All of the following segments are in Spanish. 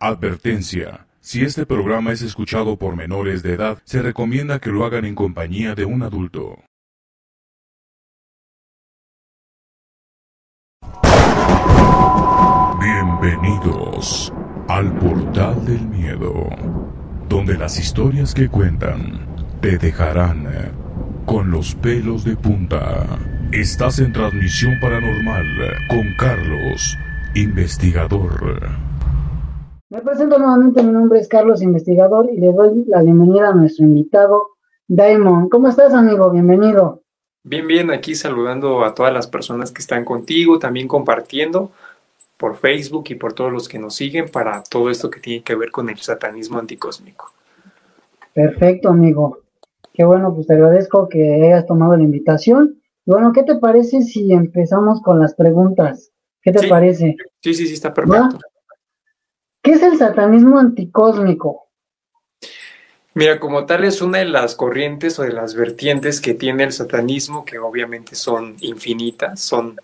Advertencia. Si este programa es escuchado por menores de edad, se recomienda que lo hagan en compañía de un adulto. Bienvenidos al portal del miedo, donde las historias que cuentan te dejarán con los pelos de punta. Estás en transmisión paranormal con Carlos, investigador. Me presento nuevamente, mi nombre es Carlos Investigador y le doy la bienvenida a nuestro invitado, Daimon. ¿Cómo estás, amigo? Bienvenido. Bien, bien, aquí saludando a todas las personas que están contigo, también compartiendo por Facebook y por todos los que nos siguen para todo esto que tiene que ver con el satanismo anticósmico. Perfecto, amigo. Qué bueno, pues te agradezco que hayas tomado la invitación. Y bueno, ¿qué te parece si empezamos con las preguntas? ¿Qué te parece? Sí, sí, sí, está perfecto. ¿Qué es el satanismo anticósmico? Mira, como tal es una de las corrientes o de las vertientes que tiene el satanismo, que obviamente son infinitas, son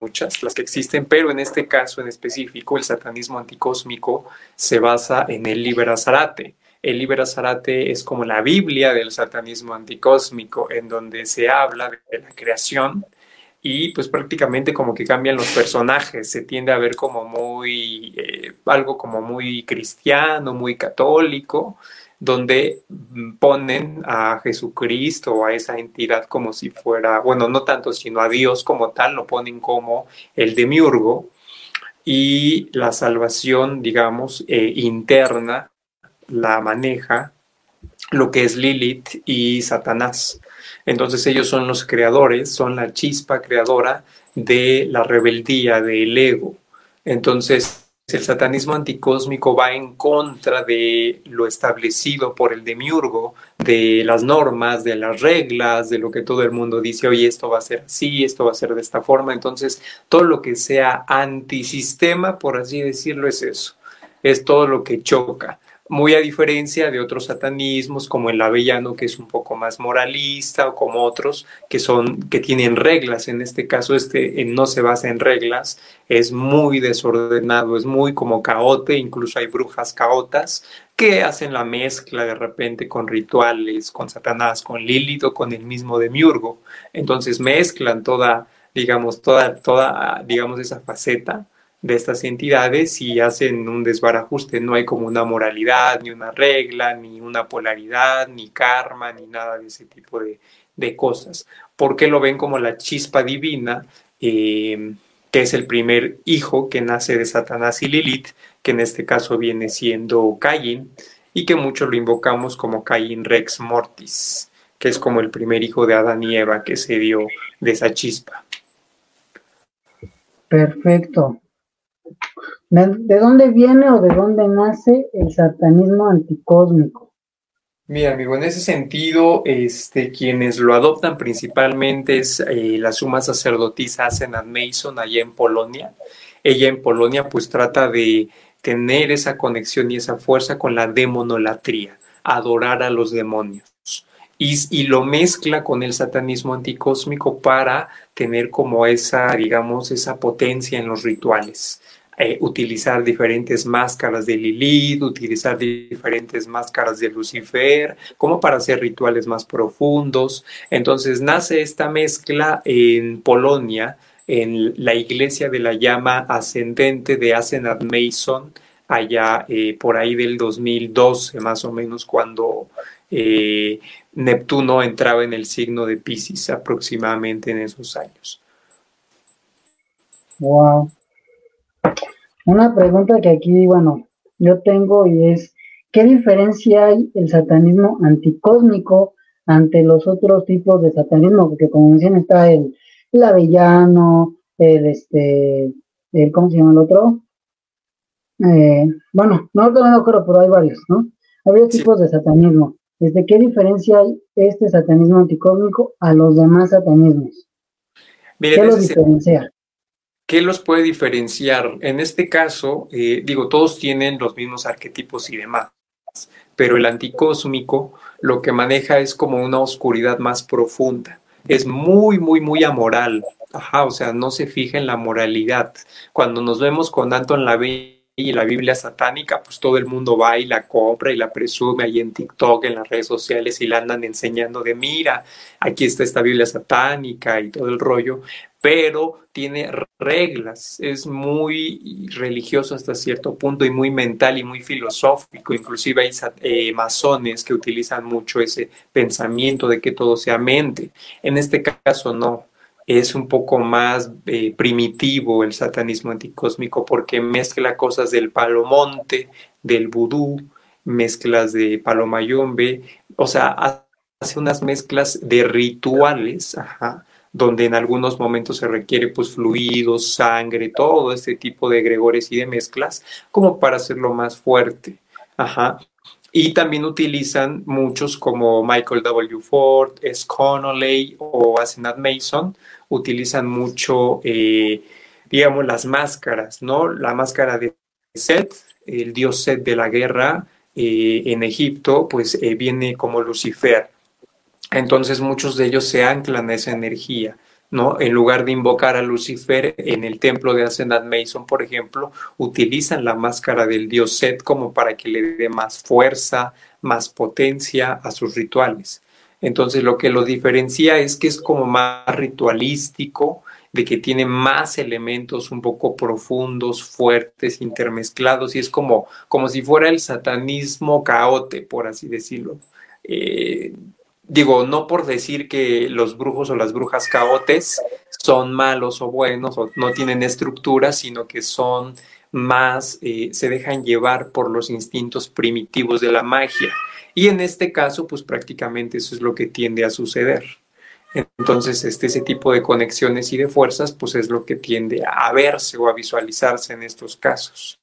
muchas las que existen, pero en este caso en específico el satanismo anticósmico se basa en el Liber Azarate. El Liber Azarate es como la Biblia del satanismo anticósmico, en donde se habla de la creación y pues prácticamente como que cambian los personajes, se tiende a ver como muy, eh, algo como muy cristiano, muy católico, donde ponen a Jesucristo o a esa entidad como si fuera, bueno, no tanto, sino a Dios como tal, lo ponen como el demiurgo y la salvación, digamos, eh, interna la maneja lo que es Lilith y Satanás. Entonces ellos son los creadores, son la chispa creadora de la rebeldía, del ego. Entonces el satanismo anticósmico va en contra de lo establecido por el demiurgo, de las normas, de las reglas, de lo que todo el mundo dice, oye, esto va a ser así, esto va a ser de esta forma. Entonces, todo lo que sea antisistema, por así decirlo, es eso, es todo lo que choca muy a diferencia de otros satanismos como el avellano que es un poco más moralista o como otros que son que tienen reglas. En este caso este no se basa en reglas es muy desordenado es muy como caote incluso hay brujas caotas que hacen la mezcla de repente con rituales con satanás con Lilith con el mismo demiurgo. Entonces mezclan toda digamos toda toda digamos esa faceta de estas entidades y hacen un desbarajuste. No hay como una moralidad, ni una regla, ni una polaridad, ni karma, ni nada de ese tipo de, cosas. Porque lo ven como la chispa divina, eh, que es el primer hijo que nace de Satanás y Lilith, que en este caso viene siendo Caín, y que muchos lo invocamos como Caín Rex Mortis, que es como el primer hijo de Adán y Eva que se dio de esa chispa. Perfecto. ¿De dónde viene o de dónde nace el satanismo anticósmico? Mira, amigo, en ese sentido, este, quienes lo adoptan principalmente es eh, la suma sacerdotisa Asenat Mason allá en Polonia. Ella en Polonia pues trata de tener esa conexión y esa fuerza con la demonolatría, adorar a los demonios. Y, y, lo mezcla con el satanismo anticósmico para tener como esa, digamos, esa potencia en los rituales. Eh, utilizar diferentes máscaras de Lilith, utilizar diferentes máscaras de Lucifer, como para hacer rituales más profundos. Entonces nace esta mezcla en Polonia, en la iglesia de la llama ascendente de Asenat Mason, allá eh, por ahí del 2012 más o menos, cuando eh, Neptuno entraba en el signo de Pisces aproximadamente en esos años. Wow. Una pregunta que aquí, bueno, yo tengo y es, ¿qué diferencia hay el satanismo anticósmico ante los otros tipos de satanismo? Porque como decían, está el, el avellano, el este, el, ¿cómo se llama el otro? Eh, bueno, no lo acuerdo, pero hay varios, ¿no? Hay varios tipos de satanismo. ¿Desde qué diferencia hay este satanismo anticósmico a los demás satanismos? ¿Qué los diferencia? ¿Qué los puede diferenciar? En este caso, eh, digo, todos tienen los mismos arquetipos y demás, pero el anticósmico lo que maneja es como una oscuridad más profunda. Es muy, muy, muy amoral. Ajá, o sea, no se fija en la moralidad. Cuando nos vemos con Anton LaVey y la Biblia satánica, pues todo el mundo va y la compra y la presume ahí en TikTok, en las redes sociales y la andan enseñando de mira, aquí está esta Biblia satánica y todo el rollo, pero tiene reglas, es muy religioso hasta cierto punto y muy mental y muy filosófico, inclusive hay eh, masones que utilizan mucho ese pensamiento de que todo sea mente. En este caso no, es un poco más eh, primitivo el satanismo anticósmico porque mezcla cosas del palomonte, del vudú, mezclas de palomayombe, o sea, hace unas mezclas de rituales, donde en algunos momentos se requiere pues fluidos, sangre, todo este tipo de gregores y de mezclas, como para hacerlo más fuerte. Ajá. Y también utilizan muchos como Michael W. Ford, S. Connolly o Asenat Mason, utilizan mucho, eh, digamos, las máscaras, ¿no? La máscara de Set, el dios Set de la guerra eh, en Egipto, pues eh, viene como Lucifer. Entonces muchos de ellos se anclan a esa energía. ¿No? En lugar de invocar a Lucifer en el templo de Asenat Mason, por ejemplo, utilizan la máscara del dios Set como para que le dé más fuerza, más potencia a sus rituales. Entonces lo que lo diferencia es que es como más ritualístico, de que tiene más elementos un poco profundos, fuertes, intermezclados, y es como, como si fuera el satanismo caote, por así decirlo. Eh, digo, no por decir que los brujos o las brujas caotes son malos o buenos o no tienen estructura, sino que son más, eh, se dejan llevar por los instintos primitivos de la magia. Y en este caso, pues prácticamente eso es lo que tiende a suceder. Entonces, este, ese tipo de conexiones y de fuerzas, pues es lo que tiende a verse o a visualizarse en estos casos.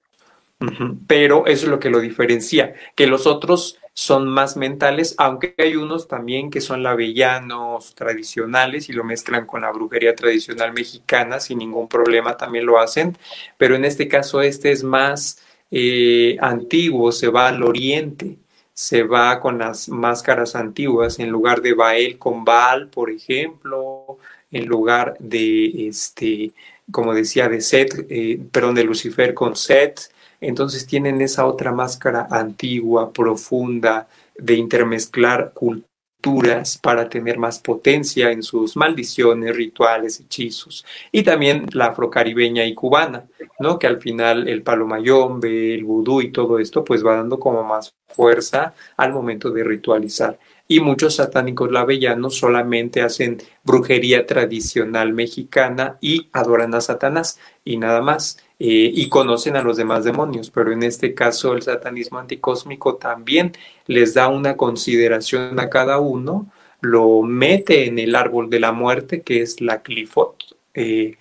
Pero eso es lo que lo diferencia, que los otros son más mentales, aunque hay unos también que son lavellanos tradicionales y lo mezclan con la brujería tradicional mexicana sin ningún problema, también lo hacen, pero en este caso este es más eh, antiguo, se va al oriente, se va con las máscaras antiguas, en lugar de Baal con Baal, por ejemplo, en lugar de, este, como decía, de Set, eh, perdón, de Lucifer con Set, entonces tienen esa otra máscara antigua, profunda, de intermezclar culturas para tener más potencia en sus maldiciones, rituales, hechizos. Y también la afrocaribeña y cubana, ¿no? Que al final el palomayombe, el vudú y todo esto, pues va dando como más fuerza al momento de ritualizar. Y muchos satánicos lavellanos solamente hacen brujería tradicional mexicana y adoran a Satanás y nada más eh, y conocen a los demás demonios, pero en este caso el satanismo anticósmico también les da una consideración a cada uno, lo mete en el árbol de la muerte, que es la clifot, eh,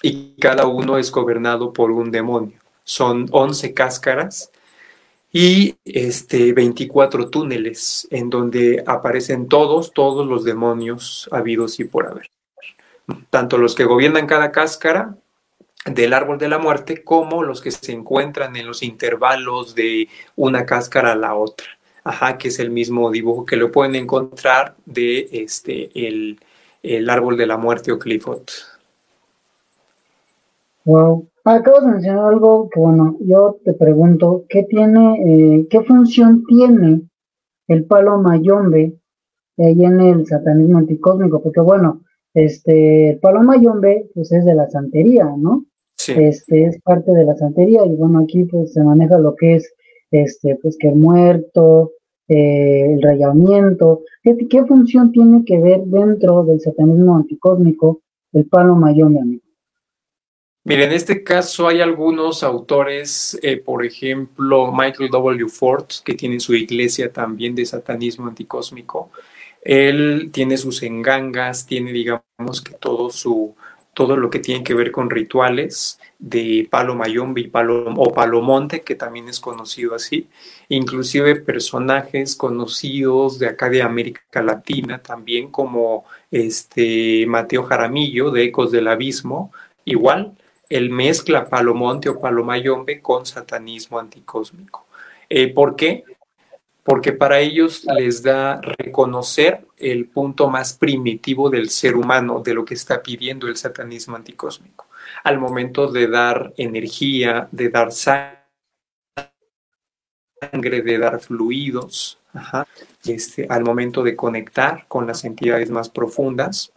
y cada uno es gobernado por un demonio. Son 11 cáscaras y este, 24 túneles en donde aparecen todos, todos los demonios habidos y por haber. Tanto los que gobiernan cada cáscara del árbol de la muerte como los que se encuentran en los intervalos de una cáscara a la otra. Ajá, que es el mismo dibujo que lo pueden encontrar de este el, árbol de la muerte o Clifford. Wow. Acabo de mencionar algo que bueno, yo te pregunto, ¿qué tiene, eh, qué función tiene el palo mayombe ahí en el satanismo anticósmico? Porque bueno, este, el palo mayombe pues es de la santería, ¿no? Este, es parte de la santería y bueno, aquí pues se maneja lo que es este, pues que el muerto, eh, el rayamiento, ¿Qué, función tiene que ver dentro del satanismo anticósmico el palo mayombe, amigo? Mire, en este caso hay algunos autores, eh, por ejemplo, Michael W. Ford, que tiene su iglesia también de satanismo anticósmico. Él tiene sus engangas, tiene, digamos, que todo su, todo lo que tiene que ver con rituales de palo mayombe palo, o palomonte, que también es conocido así, inclusive personajes conocidos de acá de América Latina también como este Mateo Jaramillo de Ecos del Abismo, igual, él mezcla palomonte o palomayombe con satanismo anticósmico. Eh, ¿Por qué? Porque para ellos les da reconocer el punto más primitivo del ser humano, de lo que está pidiendo el satanismo anticósmico, al momento de dar energía, de dar sangre de dar fluidos, este, al momento de conectar con las entidades más profundas.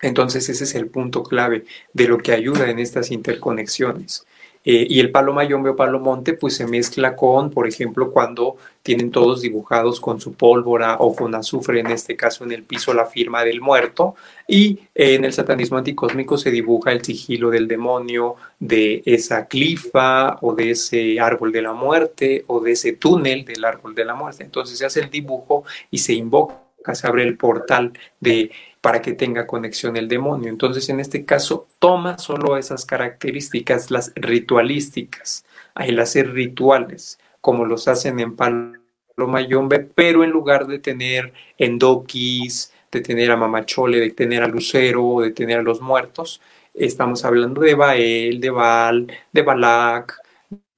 Entonces ese es el punto clave de lo que ayuda en estas interconexiones. Eh, y el palo mayombe o palo monte pues se mezcla con, por ejemplo, cuando tienen todos dibujados con su pólvora o con azufre, en este caso en el piso la firma del muerto, y en el satanismo anticósmico se dibuja el sigilo del demonio de esa clifa o de ese árbol de la muerte o de ese túnel del árbol de la muerte. Entonces se hace el dibujo y se invoca se abre el portal de para que tenga conexión el demonio. Entonces, en este caso, toma solo esas características, las ritualísticas, el hacer rituales, como los hacen en Palo Mayombe, pero en lugar de tener endoquis, de tener a Mamachole, de tener a Lucero, de tener a los muertos, estamos hablando de Bael, de Baal, de Balak,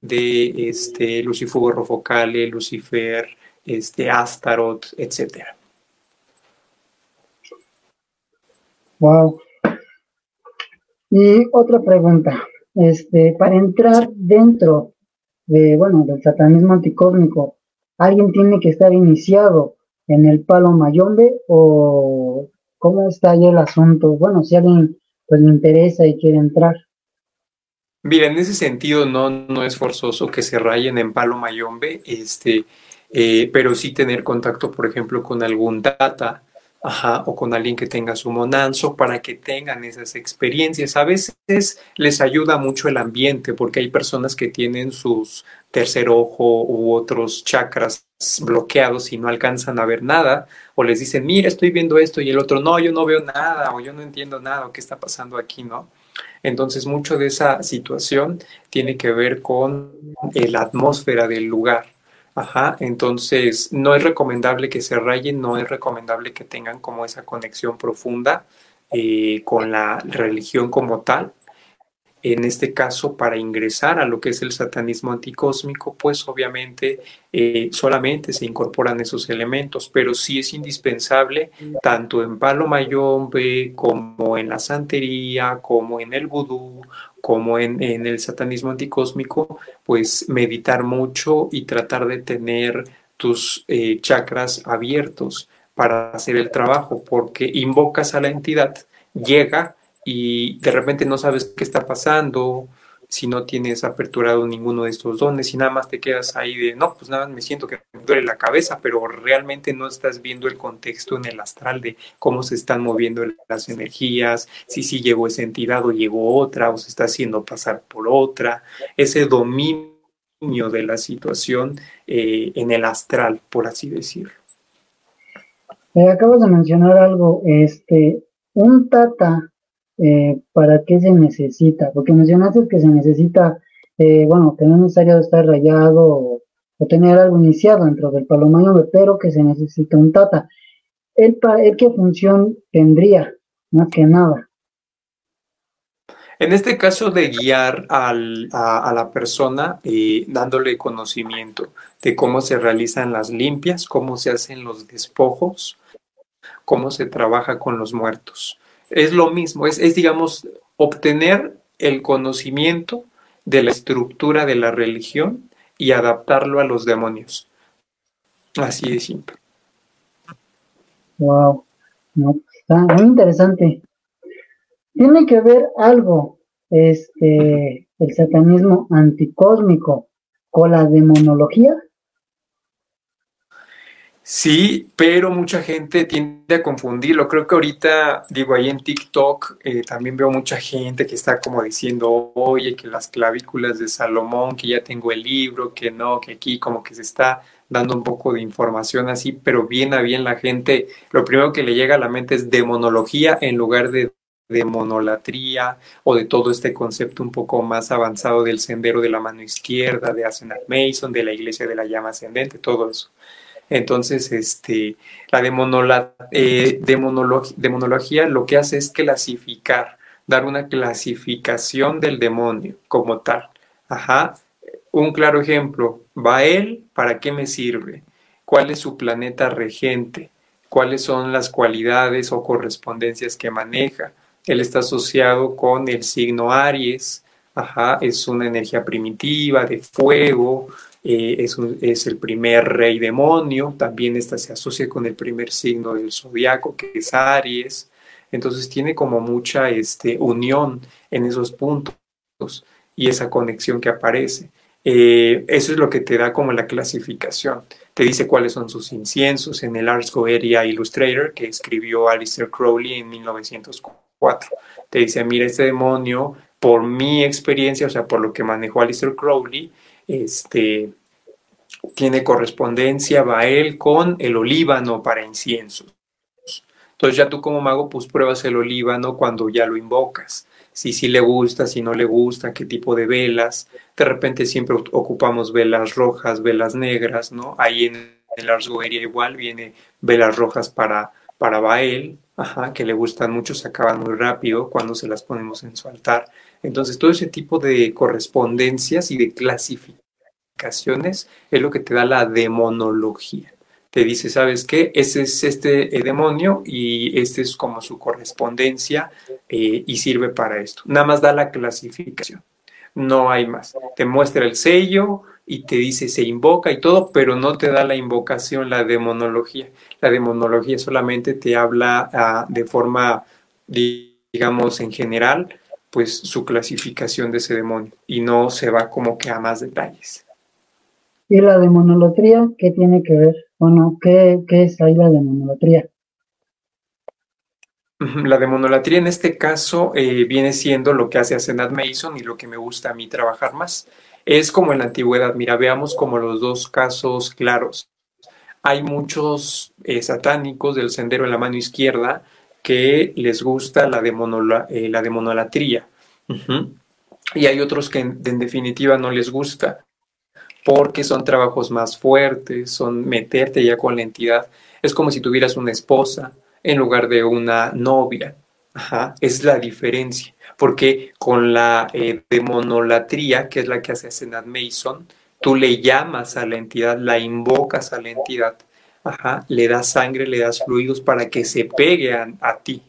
de este, Lucifugo Rofocale, Lucifer, este, Astaroth, etcétera. Wow. Y otra pregunta, este, para entrar dentro de, bueno, del satanismo anticósmico, ¿alguien tiene que estar iniciado en el palo mayombe o cómo está ahí el asunto? Bueno, si alguien pues le interesa y quiere entrar. Mira, en ese sentido no, no es forzoso que se rayen en palo mayombe, este, eh, pero sí tener contacto, por ejemplo, con algún data Ajá, o con alguien que tenga su monanzo para que tengan esas experiencias. A veces les ayuda mucho el ambiente porque hay personas que tienen sus tercer ojo u otros chakras bloqueados y no alcanzan a ver nada o les dicen, mira, estoy viendo esto y el otro, no, yo no veo nada o yo no entiendo nada o qué está pasando aquí, ¿no? Entonces, mucho de esa situación tiene que ver con la atmósfera del lugar. Ajá, entonces no es recomendable que se rayen, no es recomendable que tengan como esa conexión profunda eh, con la religión como tal. En este caso, para ingresar a lo que es el satanismo anticósmico, pues obviamente eh, solamente se incorporan esos elementos, pero sí es indispensable, tanto en Palo Mayombe, como en la santería, como en el vudú, como en, el satanismo anticósmico, pues meditar mucho y tratar de tener tus eh, chakras abiertos para hacer el trabajo, porque invocas a la entidad, llega y de repente no sabes qué está pasando, si no tienes aperturado ninguno de estos dones y nada más te quedas ahí de, no, pues nada, me siento que me duele la cabeza, pero realmente no estás viendo el contexto en el astral de cómo se están moviendo las energías, si sí llegó esa entidad o llegó otra o se está haciendo pasar por otra, ese dominio de la situación eh, en el astral, por así decirlo. Me acabas de mencionar algo, este, un tata eh, ¿para qué se necesita? Porque mencionaste que se necesita, eh, bueno, que no es necesario estar rayado o, tener algo iniciado dentro del palomayo, pero que se necesita un tata. ¿El, qué función tendría? Más que nada. En este caso de guiar a, la persona eh, dándole conocimiento de cómo se realizan las limpias, cómo se hacen los despojos, cómo se trabaja con los muertos es lo mismo, es, digamos, obtener el conocimiento de la estructura de la religión y adaptarlo a los demonios. Así de simple. Wow, está muy interesante. Tiene que ver algo, este, el satanismo anticósmico con la demonología. Sí, pero mucha gente tiende a confundirlo. Creo que ahorita, digo, ahí en TikTok eh, también veo mucha gente que está como diciendo, oye, que las clavículas de Salomón, que ya tengo el libro, que no, que aquí como que se está dando un poco de información así, pero bien a bien la gente, lo primero que le llega a la mente es demonología en lugar de demonolatría o de todo este concepto un poco más avanzado del sendero de la mano izquierda, de Asenat Mason, de la iglesia de la llama ascendente, todo eso. Entonces, este, la eh, demonología lo que hace es clasificar, dar una clasificación del demonio como tal. Ajá. Un claro ejemplo, Bael, ¿para qué me sirve? ¿Cuál es su planeta regente? ¿Cuáles son las cualidades o correspondencias que maneja? Él está asociado con el signo Aries, Ajá, es una energía primitiva, de fuego, eh, es, el primer rey demonio, también esta se asocia con el primer signo del zodiaco, que es Aries, entonces tiene como mucha este, unión en esos puntos y esa conexión que aparece. Eh, eso es lo que te da como la clasificación. Te dice cuáles son sus inciensos en el Ars Goetia Illustrator que escribió Alistair Crowley en 1904. Te dice, mira, este demonio, por mi experiencia, o sea, por lo que manejó Alistair Crowley, este, tiene correspondencia, va él con el olíbano para inciensos. Entonces ya tú como mago pues pruebas el olíbano cuando ya lo invocas. Si sí le gusta, si no le gusta, qué tipo de velas. De repente siempre ocupamos velas rojas, velas negras, ¿no? Ahí en el Arsgoeria igual viene velas rojas para, para Bael, que le gustan mucho, se acaban muy rápido cuando se las ponemos en su altar. Entonces todo ese tipo de correspondencias y de clasificaciones es lo que te da la demonología te dice, ¿sabes qué? Ese es este eh, demonio y este es como su correspondencia eh, y sirve para esto. Nada más da la clasificación, no hay más. Te muestra el sello y te dice se invoca y todo, pero no te da la invocación, la demonología. La demonología solamente te habla ah, de forma, digamos, en general, pues su clasificación de ese demonio y no se va como que a más detalles. ¿Y la demonolatría qué tiene que ver? Bueno, ¿qué, es ahí la demonolatría? La demonolatría en este caso eh, viene siendo lo que hace Asenat Mason y lo que me gusta a mí trabajar más. Es como en la antigüedad, mira, veamos como los dos casos claros. Hay muchos eh, satánicos del sendero en la mano izquierda que les gusta la, eh, la demonolatría. Y hay otros que en definitiva no les gusta porque son trabajos más fuertes, son meterte ya con la entidad. Es como si tuvieras una esposa en lugar de una novia. Es la diferencia. Porque con la eh, demonolatría, que es la que hace Senat Mason, tú le llamas a la entidad, la invocas a la entidad, le das sangre, le das fluidos para que se pegue a, ti.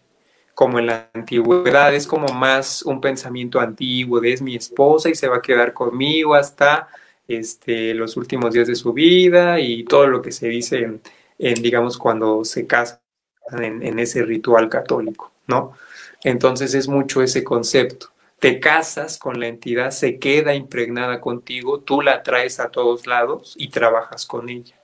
Como en la antigüedad, es como más un pensamiento antiguo de es mi esposa y se va a quedar conmigo hasta este, los últimos días de su vida y todo lo que se dice en, digamos, cuando se casan en, ese ritual católico, ¿no? Entonces es mucho ese concepto. Te casas con la entidad, se queda impregnada contigo, tú la traes a todos lados y trabajas con ella.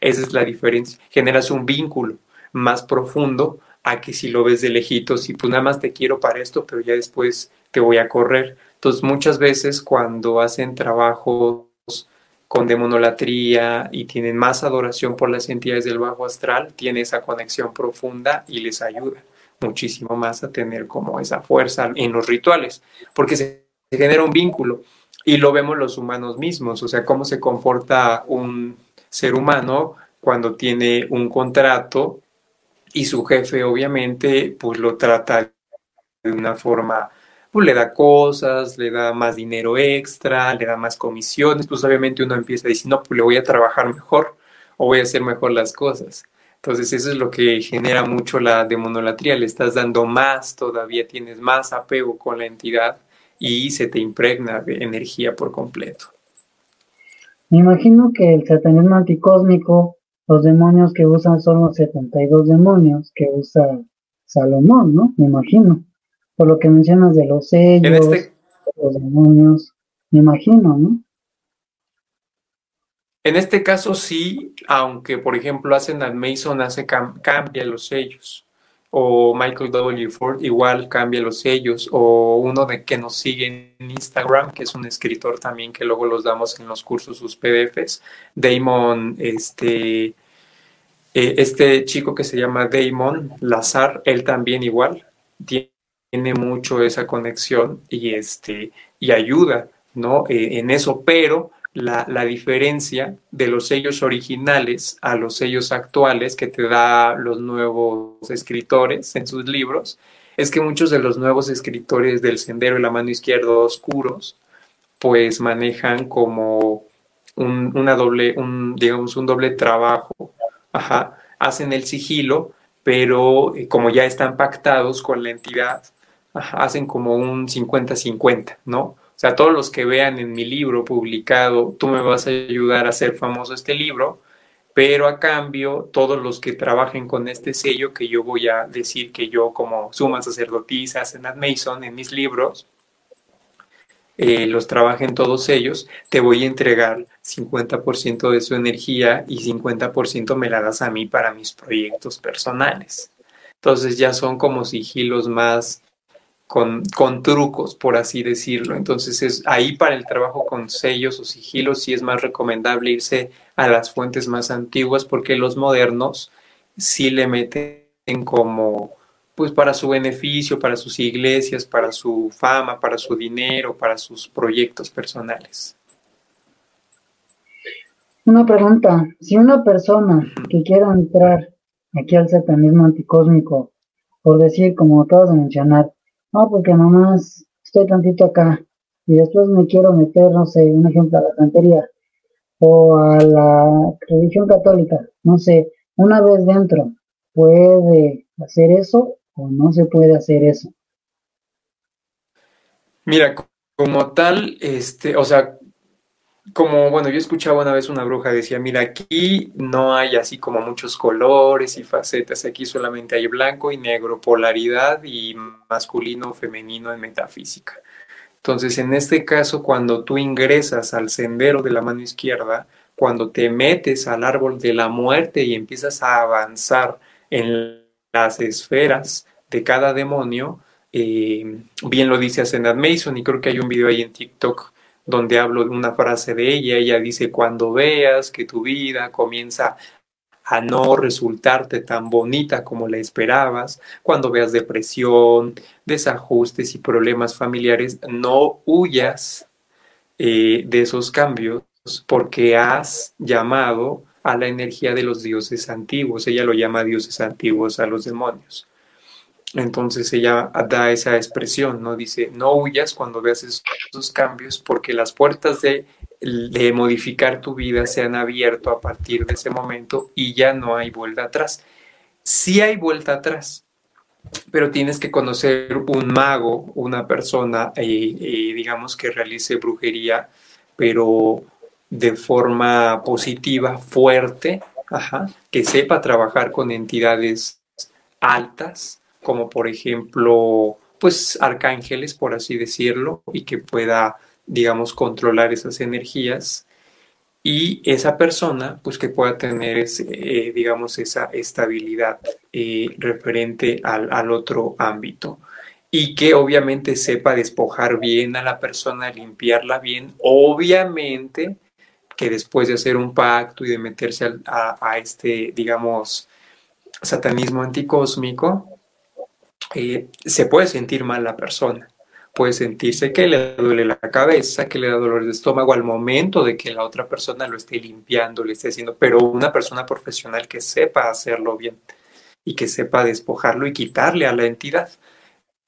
Esa es la diferencia. Generas un vínculo más profundo a que si lo ves de lejitos y pues nada más te quiero para esto, pero ya después te voy a correr. Entonces, muchas veces cuando hacen trabajos con demonolatría y tienen más adoración por las entidades del bajo astral, tiene esa conexión profunda y les ayuda muchísimo más a tener como esa fuerza en los rituales, porque se genera un vínculo y lo vemos los humanos mismos, o sea, cómo se comporta un ser humano cuando tiene un contrato y su jefe obviamente pues lo trata de una forma pues le da cosas, le da más dinero extra, le da más comisiones, pues obviamente uno empieza a decir, no, pues le voy a trabajar mejor o voy a hacer mejor las cosas. Entonces eso es lo que genera mucho la demonolatría, le estás dando más, todavía tienes más apego con la entidad y se te impregna de energía por completo. Me imagino que el satanismo anticósmico, los demonios que usan son los 72 demonios que usa Salomón, ¿no? Me imagino por lo que mencionas de los sellos, este los demonios, me imagino, ¿no? En este caso sí, aunque por ejemplo hacen Mason hace cambia los sellos, o Michael W. Ford igual cambia los sellos, o uno de que nos sigue en Instagram, que es un escritor también que luego los damos en los cursos sus PDFs, Damon, este, eh, este chico que se llama Damon Lazar, él también igual tiene mucho esa conexión y, este, y ayuda ¿no? Eh, en eso, pero la, la, diferencia de los sellos originales a los sellos actuales que te da los nuevos escritores en sus libros es que muchos de los nuevos escritores del Sendero y la mano izquierda oscuros pues manejan como un, una doble, un, digamos, un doble trabajo. Ajá. Hacen el sigilo, pero eh, como ya están pactados con la entidad, hacen como un 50-50, ¿no? O sea, todos los que vean en mi libro publicado, tú me vas a ayudar a hacer famoso este libro, pero a cambio, todos los que trabajen con este sello, que yo voy a decir que yo como suma sacerdotisa, Senat Mason, en mis libros, eh, los trabajen todos ellos, te voy a entregar 50% de su energía y 50% me la das a mí para mis proyectos personales. Entonces ya son como sigilos más con, con, trucos, por así decirlo. Entonces es ahí para el trabajo con sellos o sigilos sí es más recomendable irse a las fuentes más antiguas porque los modernos sí le meten como pues para su beneficio, para sus iglesias, para su fama, para su dinero, para sus proyectos personales. Una pregunta, si una persona que quiera entrar aquí al satanismo anticósmico, por decir, como acabas de mencionar, no, porque nomás estoy tantito acá y después me quiero meter, no sé, un ejemplo a la santería o a la religión católica, no sé, una vez dentro, ¿puede hacer eso no se puede hacer eso? Mira, como tal, este, o sea, como, bueno, yo escuchaba una vez una bruja decía, mira, aquí no hay así como muchos colores y facetas, aquí solamente hay blanco y negro, polaridad y masculino, femenino en metafísica. Entonces, en este caso, cuando tú ingresas al sendero de la mano izquierda, cuando te metes al árbol de la muerte y empiezas a avanzar en las esferas de cada demonio, eh, bien lo dice Ascendant Mason y creo que hay un video ahí en TikTok donde hablo de una frase de ella, ella dice, cuando veas que tu vida comienza a no resultarte tan bonita como la esperabas, cuando veas depresión, desajustes y problemas familiares, no huyas eh, de esos cambios porque has llamado a la energía de los dioses antiguos. Ella lo llama dioses antiguos a los demonios. Entonces ella da esa expresión, ¿no? Dice, no huyas cuando veas esos, cambios porque las puertas de, de, modificar tu vida se han abierto a partir de ese momento y ya no hay vuelta atrás. Sí hay vuelta atrás, pero tienes que conocer un mago, una persona, eh, eh, digamos, que realice brujería, pero de forma positiva, fuerte, que sepa trabajar con entidades altas, como por ejemplo, pues arcángeles, por así decirlo, y que pueda, digamos, controlar esas energías. Y esa persona, pues que pueda tener, eh, digamos, esa estabilidad eh, referente al, al otro ámbito y que obviamente sepa despojar bien a la persona, limpiarla bien, obviamente que después de hacer un pacto y de meterse a, este, digamos, satanismo anticósmico, eh, se puede sentir mal la persona. Puede sentirse que le duele la cabeza, que le da dolor de estómago al momento de que la otra persona lo esté limpiando, le esté haciendo, pero una persona profesional que sepa hacerlo bien y que sepa despojarlo y quitarle a la entidad.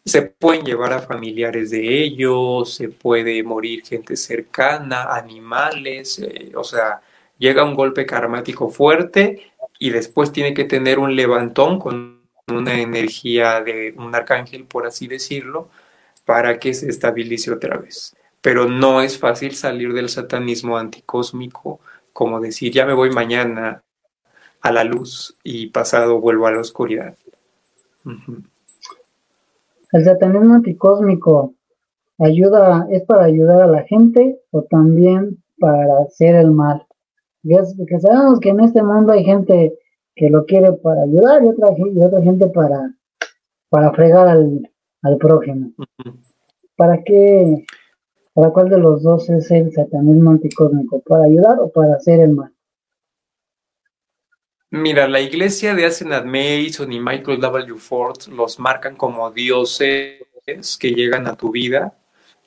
Se pueden llevar a familiares de ellos, se puede morir gente cercana, animales, eh, o sea, llega un golpe karmático fuerte y después tiene que tener un levantón con una energía de un arcángel, por así decirlo, para que se estabilice otra vez. Pero no es fácil salir del satanismo anticósmico, como decir, ya me voy mañana a la luz y pasado vuelvo a la oscuridad. ¿El satanismo anticósmico ayuda, es para ayudar a la gente o también para hacer el mal? Porque sabemos que en este mundo hay gente que lo quiere para ayudar y otra, y otra gente para, para fregar al, al prójimo. ¿Para qué? ¿Para cuál de los dos es el satanismo anticósmico? ¿Para ayudar o para hacer el mal? Mira, la iglesia de Asenat Mason y Michael W. Ford los marcan como dioses que llegan a tu vida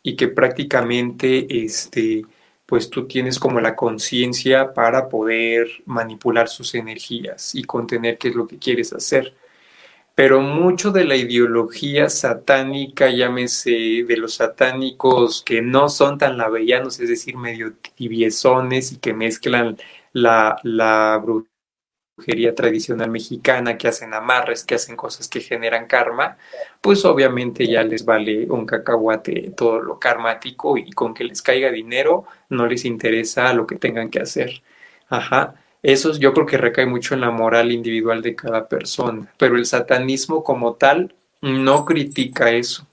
y que prácticamente este, pues tú tienes como la conciencia para poder manipular sus energías y contener qué es lo que quieres hacer. Pero mucho de la ideología satánica, llámese de los satánicos que no son tan lavellanos, es decir, medio tibiezones y que mezclan la, la brujería tradicional mexicana, que hacen amarres, que hacen cosas que generan karma, pues obviamente ya les vale un cacahuate todo lo karmático y con que les caiga dinero no les interesa lo que tengan que hacer. Ajá. Eso yo creo que recae mucho en la moral individual de cada persona, pero el satanismo como tal no critica eso,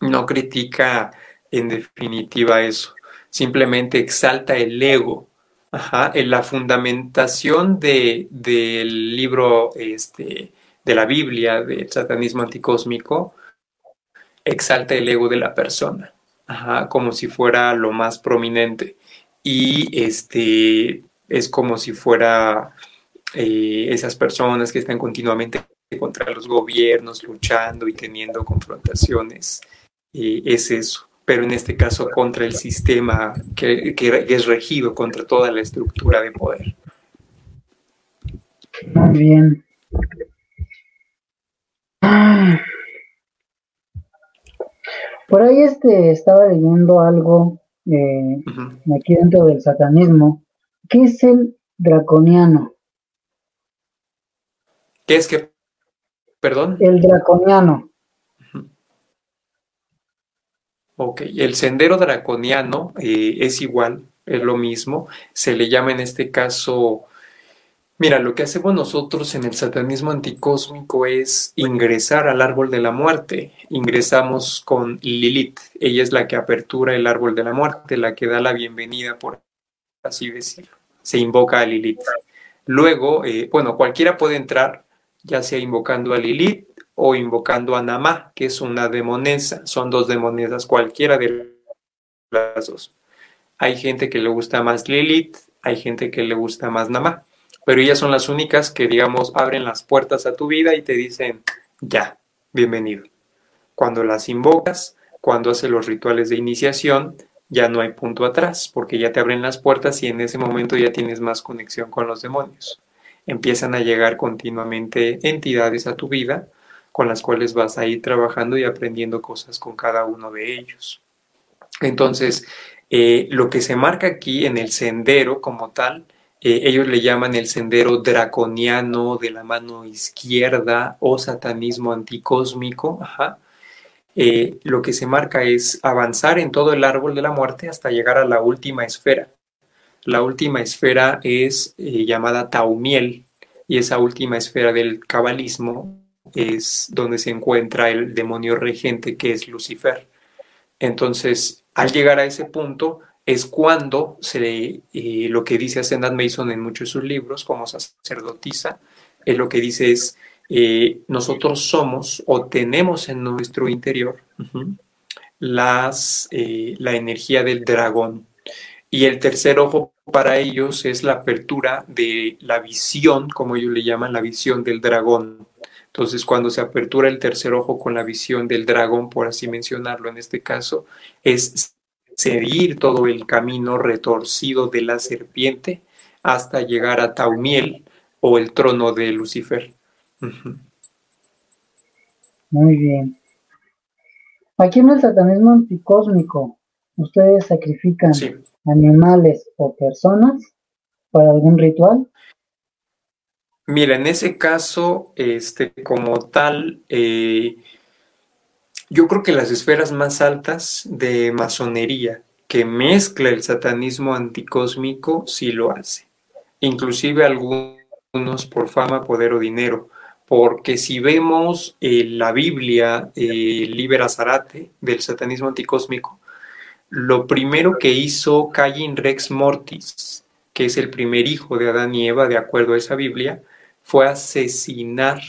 no critica en definitiva eso, simplemente exalta el ego. Ajá, en la fundamentación de, del libro este, de la Biblia, del satanismo anticósmico, exalta el ego de la persona, ajá, como si fuera lo más prominente. Y este, es como si fuera eh, esas personas que están continuamente contra los gobiernos, luchando y teniendo confrontaciones. Eh, es eso, pero en este caso contra el sistema que, es regido, contra toda la estructura de poder. Muy bien. Por ahí este estaba leyendo algo eh, aquí dentro del satanismo ¿Qué es el draconiano? ¿Qué es que? Perdón. El draconiano. Ok, el sendero draconiano eh, es igual, es lo mismo. Se le llama en este caso, mira, lo que hacemos nosotros en el satanismo anticósmico es ingresar al árbol de la muerte. Ingresamos con Lilith. Ella es la que apertura el árbol de la muerte, la que da la bienvenida, por así decirlo se invoca a Lilith. Luego, eh, bueno, cualquiera puede entrar, ya sea invocando a Lilith o invocando a Namá, que es una demonesa. Son dos demonesas, cualquiera de las dos. Hay gente que le gusta más Lilith, hay gente que le gusta más Namá, pero ellas son las únicas que, digamos, abren las puertas a tu vida y te dicen, ya, bienvenido. Cuando las invocas, cuando haces los rituales de iniciación, ya no hay punto atrás, porque ya te abren las puertas y en ese momento ya tienes más conexión con los demonios. Empiezan a llegar continuamente entidades a tu vida con las cuales vas a ir trabajando y aprendiendo cosas con cada uno de ellos. Entonces, eh, lo que se marca aquí en el sendero como tal, eh, ellos le llaman el sendero draconiano de la mano izquierda o satanismo anticósmico, eh, lo que se marca es avanzar en todo el árbol de la muerte hasta llegar a la última esfera. La última esfera es llamada Taumiel y esa última esfera del cabalismo es donde se encuentra el demonio regente que es Lucifer. Entonces, al llegar a ese punto es cuando se, eh, lo que dice Ascendant Mason en muchos de sus libros como sacerdotisa, es lo que dice es eh, nosotros somos o tenemos en nuestro interior las, eh, la energía del dragón. Y el tercer ojo para ellos es la apertura de la visión, como ellos le llaman, la visión del dragón. Entonces, cuando se apertura el tercer ojo con la visión del dragón, por así mencionarlo en este caso, es seguir todo el camino retorcido de la serpiente hasta llegar a Taumiel o el trono de Lucifer. Muy bien. Aquí en el satanismo anticósmico, ¿ustedes sacrifican animales o personas para algún ritual? Mira, en ese caso, este, como tal, eh, yo creo que las esferas más altas de masonería que mezcla el satanismo anticósmico sí lo hace. Inclusive algunos por fama, poder o dinero porque si vemos eh, la Biblia, eh, Liber Azarate, del satanismo anticósmico, lo primero que hizo Cain Rex Mortis, que es el primer hijo de Adán y Eva, de acuerdo a esa Biblia, fue asesinar,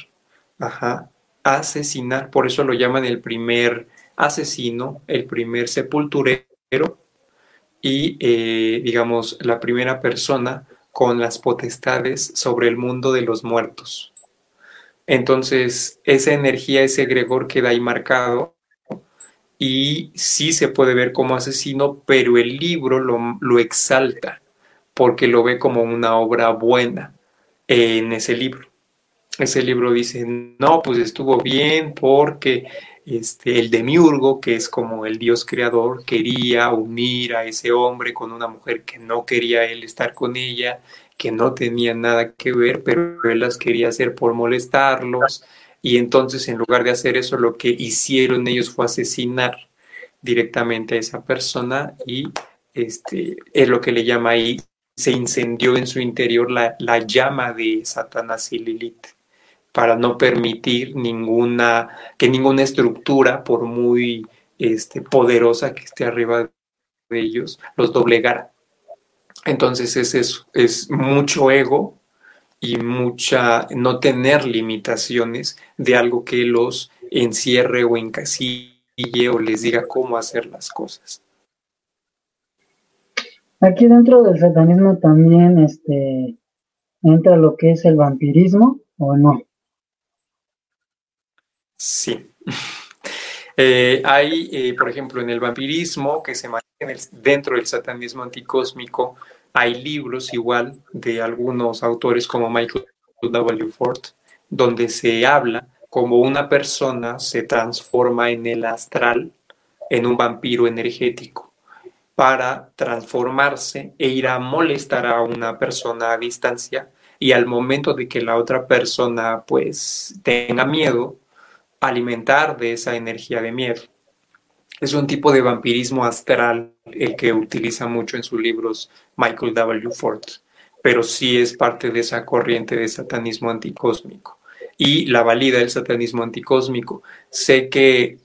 ajá, asesinar, por eso lo llaman el primer asesino, el primer sepulturero y, eh, digamos, la primera persona con las potestades sobre el mundo de los muertos. Entonces, esa energía, ese egregor queda ahí marcado y sí se puede ver como asesino, pero el libro lo, exalta porque lo ve como una obra buena en ese libro. Ese libro dice, no, pues estuvo bien porque este, el demiurgo, que es como el dios creador, quería unir a ese hombre con una mujer que no quería él estar con ella, que no tenían nada que ver, pero él las quería hacer por molestarlos. Y entonces, en lugar de hacer eso, lo que hicieron ellos fue asesinar directamente a esa persona y este, es lo que le llama ahí, se incendió en su interior la, la llama de Satanás y Lilith para no permitir ninguna, que ninguna estructura, por muy este, poderosa que esté arriba de ellos, los doblegara. Entonces es es mucho ego y mucha no tener limitaciones de algo que los encierre o encasille o les diga cómo hacer las cosas. Aquí dentro del satanismo también este entra lo que es el vampirismo o no. Sí. Eh, hay, eh, por ejemplo, en el vampirismo, que se maneja dentro del satanismo anticósmico, hay libros igual de algunos autores como Michael W. Ford, donde se habla como una persona se transforma en el astral, en un vampiro energético, para transformarse e ir a molestar a una persona a distancia y al momento de que la otra persona pues tenga miedo, alimentar de esa energía de miedo. Es un tipo de vampirismo astral el que utiliza mucho en sus libros Michael W. Ford, pero sí es parte de esa corriente de satanismo anticósmico. Y la valida del satanismo anticósmico. Sé que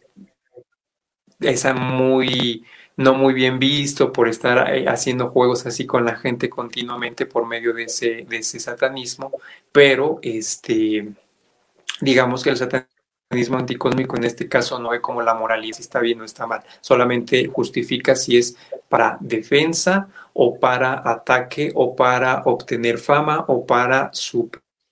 es muy no muy bien visto por estar eh, haciendo juegos así con la gente continuamente por medio de ese, de ese satanismo, pero este digamos que el satanismo anticósmico en este caso no ve como la moralidad si está bien o está mal, solamente justifica si es para defensa o para ataque o para obtener fama o para su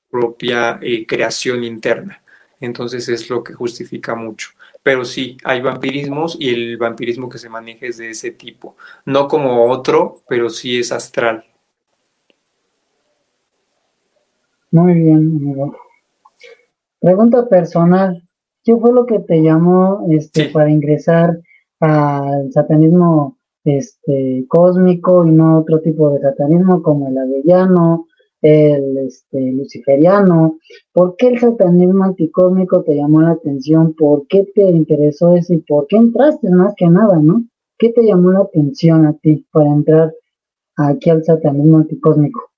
propia eh, creación interna. Entonces es lo que justifica mucho. Pero sí, hay vampirismos y el vampirismo que se maneja es de ese tipo. No como otro, pero sí es astral. Muy bien, amigo. Pregunta personal. ¿Qué fue lo que te llamó este, para ingresar al satanismo este, cósmico y no otro tipo de satanismo como el avellano, el este, luciferiano? ¿Por qué el satanismo anticósmico te llamó la atención? ¿Por qué te interesó eso y por qué entraste más que nada, no? ¿Qué te llamó la atención a ti para entrar aquí al satanismo anticósmico?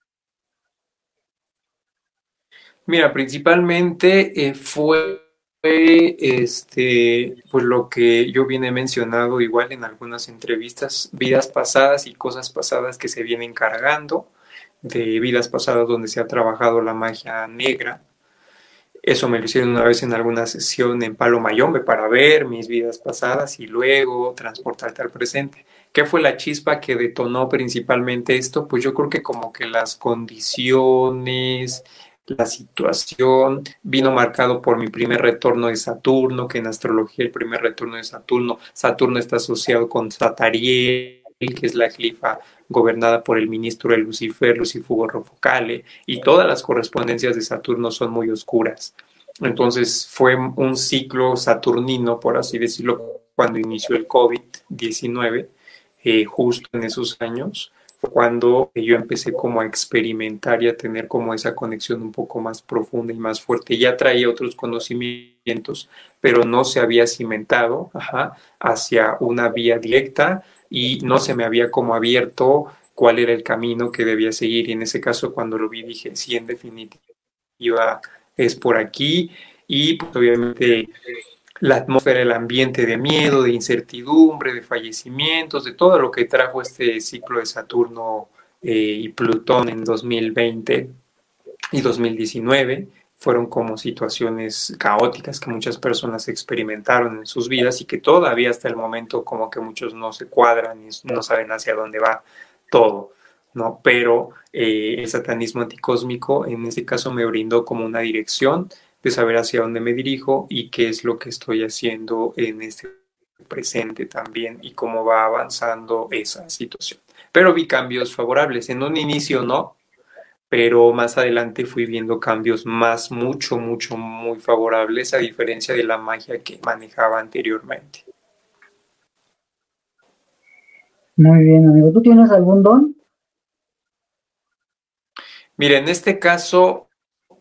Mira, principalmente eh, fue este, pues lo que yo viene mencionado igual en algunas entrevistas, vidas pasadas y cosas pasadas que se vienen cargando, de vidas pasadas donde se ha trabajado la magia negra. Eso me lo hicieron una vez en alguna sesión en Palo Mayombe para ver mis vidas pasadas y luego transportarte al presente. ¿Qué fue la chispa que detonó principalmente esto? Pues yo creo que como que las condiciones, la situación vino marcado por mi primer retorno de Saturno, que en astrología el primer retorno de Saturno, Saturno está asociado con Satariel, que es la clifa gobernada por el ministro de Lucifer, Lucifugo Rofocale, y todas las correspondencias de Saturno son muy oscuras. Entonces fue un ciclo saturnino, por así decirlo, cuando inició el COVID-19, eh, justo en esos años cuando yo empecé como a experimentar y a tener como esa conexión un poco más profunda y más fuerte. Ya traía otros conocimientos, pero no se había cimentado hacia una vía directa y no se me había como abierto cuál era el camino que debía seguir. Y en ese caso, cuando lo vi, dije, sí, en definitiva, es por aquí. Y pues, obviamente la atmósfera, el ambiente de miedo, de incertidumbre, de fallecimientos, de todo lo que trajo este ciclo de Saturno eh, y Plutón en 2020 y 2019 fueron como situaciones caóticas que muchas personas experimentaron en sus vidas y que todavía hasta el momento como que muchos no se cuadran y no saben hacia dónde va todo, ¿no? Pero eh, el satanismo anticósmico en ese caso me brindó como una dirección, de saber hacia dónde me dirijo y qué es lo que estoy haciendo en este presente también y cómo va avanzando esa situación. Pero vi cambios favorables. En un inicio no, pero más adelante fui viendo cambios más, mucho, mucho, muy favorables a diferencia de la magia que manejaba anteriormente. Muy bien, amigo. ¿Tú tienes algún don? Mira, en este caso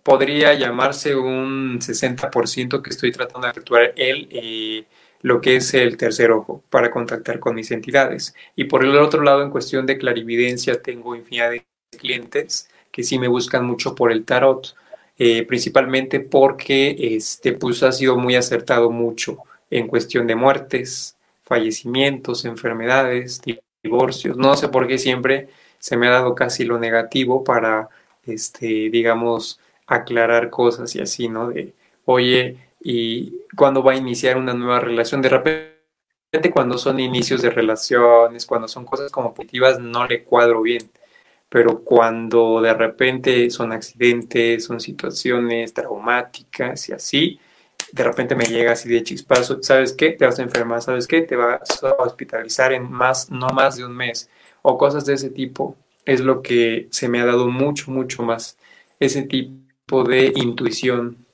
podría llamarse un 60% que estoy tratando de actuar él, eh, lo que es el tercer ojo, para contactar con mis entidades. Y por el otro lado, en cuestión de clarividencia, tengo infinidad de clientes que sí me buscan mucho por el tarot, eh, principalmente porque este, pues, ha sido muy acertado mucho en cuestión de muertes, fallecimientos, enfermedades, divorcios. No sé por qué siempre se me ha dado casi lo negativo para, este, digamos, aclarar cosas y así, ¿no? De, oye, ¿y cuándo va a iniciar una nueva relación? De repente, cuando son inicios de relaciones, cuando son cosas como positivas, no le cuadro bien. Pero cuando de repente son accidentes, son situaciones traumáticas y así, de repente me llega así de chispazo, ¿sabes qué? Te vas a enfermar, ¿sabes qué? Te vas a hospitalizar en más, no más de un mes, o cosas de ese tipo, es lo que se me ha dado mucho, mucho más, ese tipo de intuición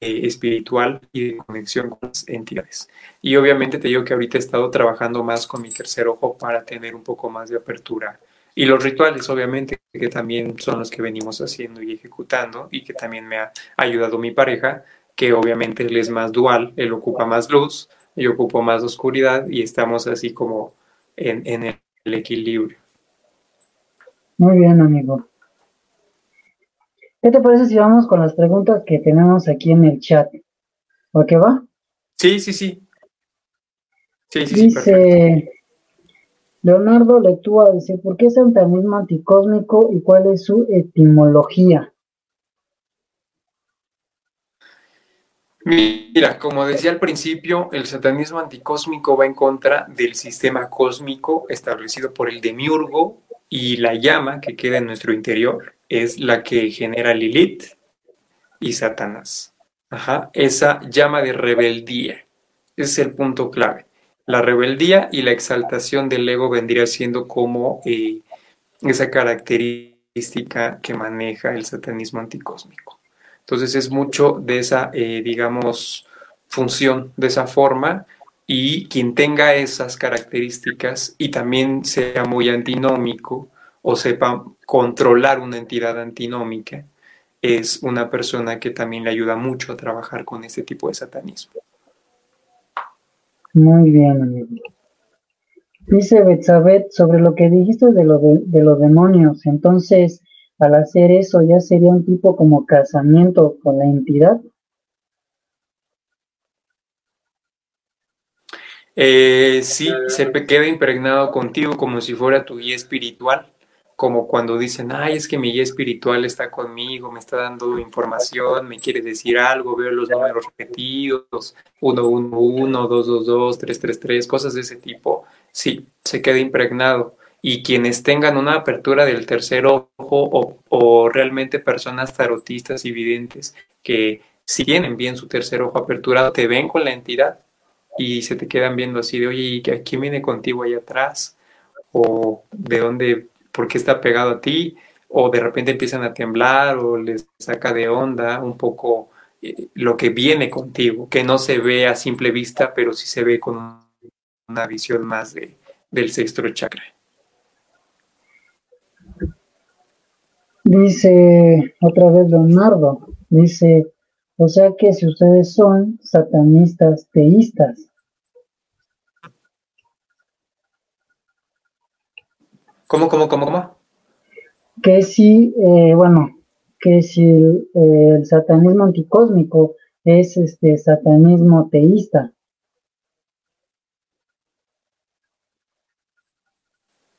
eh, espiritual y de conexión con las entidades. Y obviamente te digo que ahorita he estado trabajando más con mi tercer ojo para tener un poco más de apertura. Y los rituales, obviamente, que también son los que venimos haciendo y ejecutando y que también me ha ayudado mi pareja que obviamente él es más dual, él ocupa más luz, yo ocupo más oscuridad y estamos así como en, el, equilibrio. Muy bien, amigo. ¿Qué te parece si vamos con las preguntas que tenemos aquí en el chat? ¿O qué va? Sí, sí, sí. sí, sí dice Leonardo Lectúa, dice, ¿por qué es satanismo anticósmico y cuál es su etimología? Mira, como decía al principio, el satanismo anticósmico va en contra del sistema cósmico establecido por el demiurgo y la llama que queda en nuestro interior es la que genera Lilith y Satanás. Ajá, esa llama de rebeldía es el punto clave. La rebeldía y la exaltación del ego vendría siendo como eh, esa característica que maneja el satanismo anticósmico. Entonces es mucho de esa, eh, digamos, función, de esa forma, y quien tenga esas características y también sea muy antinómico o sepa controlar una entidad antinómica, es una persona que también le ayuda mucho a trabajar con este tipo de satanismo. Muy bien, amigo. Dice Betsabet sobre lo que dijiste de, lo de los demonios. Entonces, al hacer eso ya sería un tipo como casamiento con la entidad. Eh, sí, se queda impregnado contigo como si fuera tu guía espiritual, como cuando dicen, ay, es que mi guía espiritual está conmigo, me está dando información, me quiere decir algo, veo los números repetidos, 111, 222, 333, cosas de ese tipo. Sí, se queda impregnado y quienes tengan una apertura del tercer ojo o, realmente personas tarotistas y videntes que si tienen bien su tercer ojo aperturado, te ven con la entidad y se te quedan viendo así de, oye, ¿y quién viene contigo ahí atrás? O de dónde, por qué está pegado a ti? O de repente empiezan a temblar o les saca de onda un poco eh, lo que viene contigo, que no se ve a simple vista, pero sí se ve con una visión más de, del sexto chakra. Dice otra vez Leonardo, dice, o sea que si ustedes son satanistas teístas. ¿Cómo, cómo, cómo, cómo? Que si, eh, bueno, que si el, satanismo anticósmico es este satanismo teísta.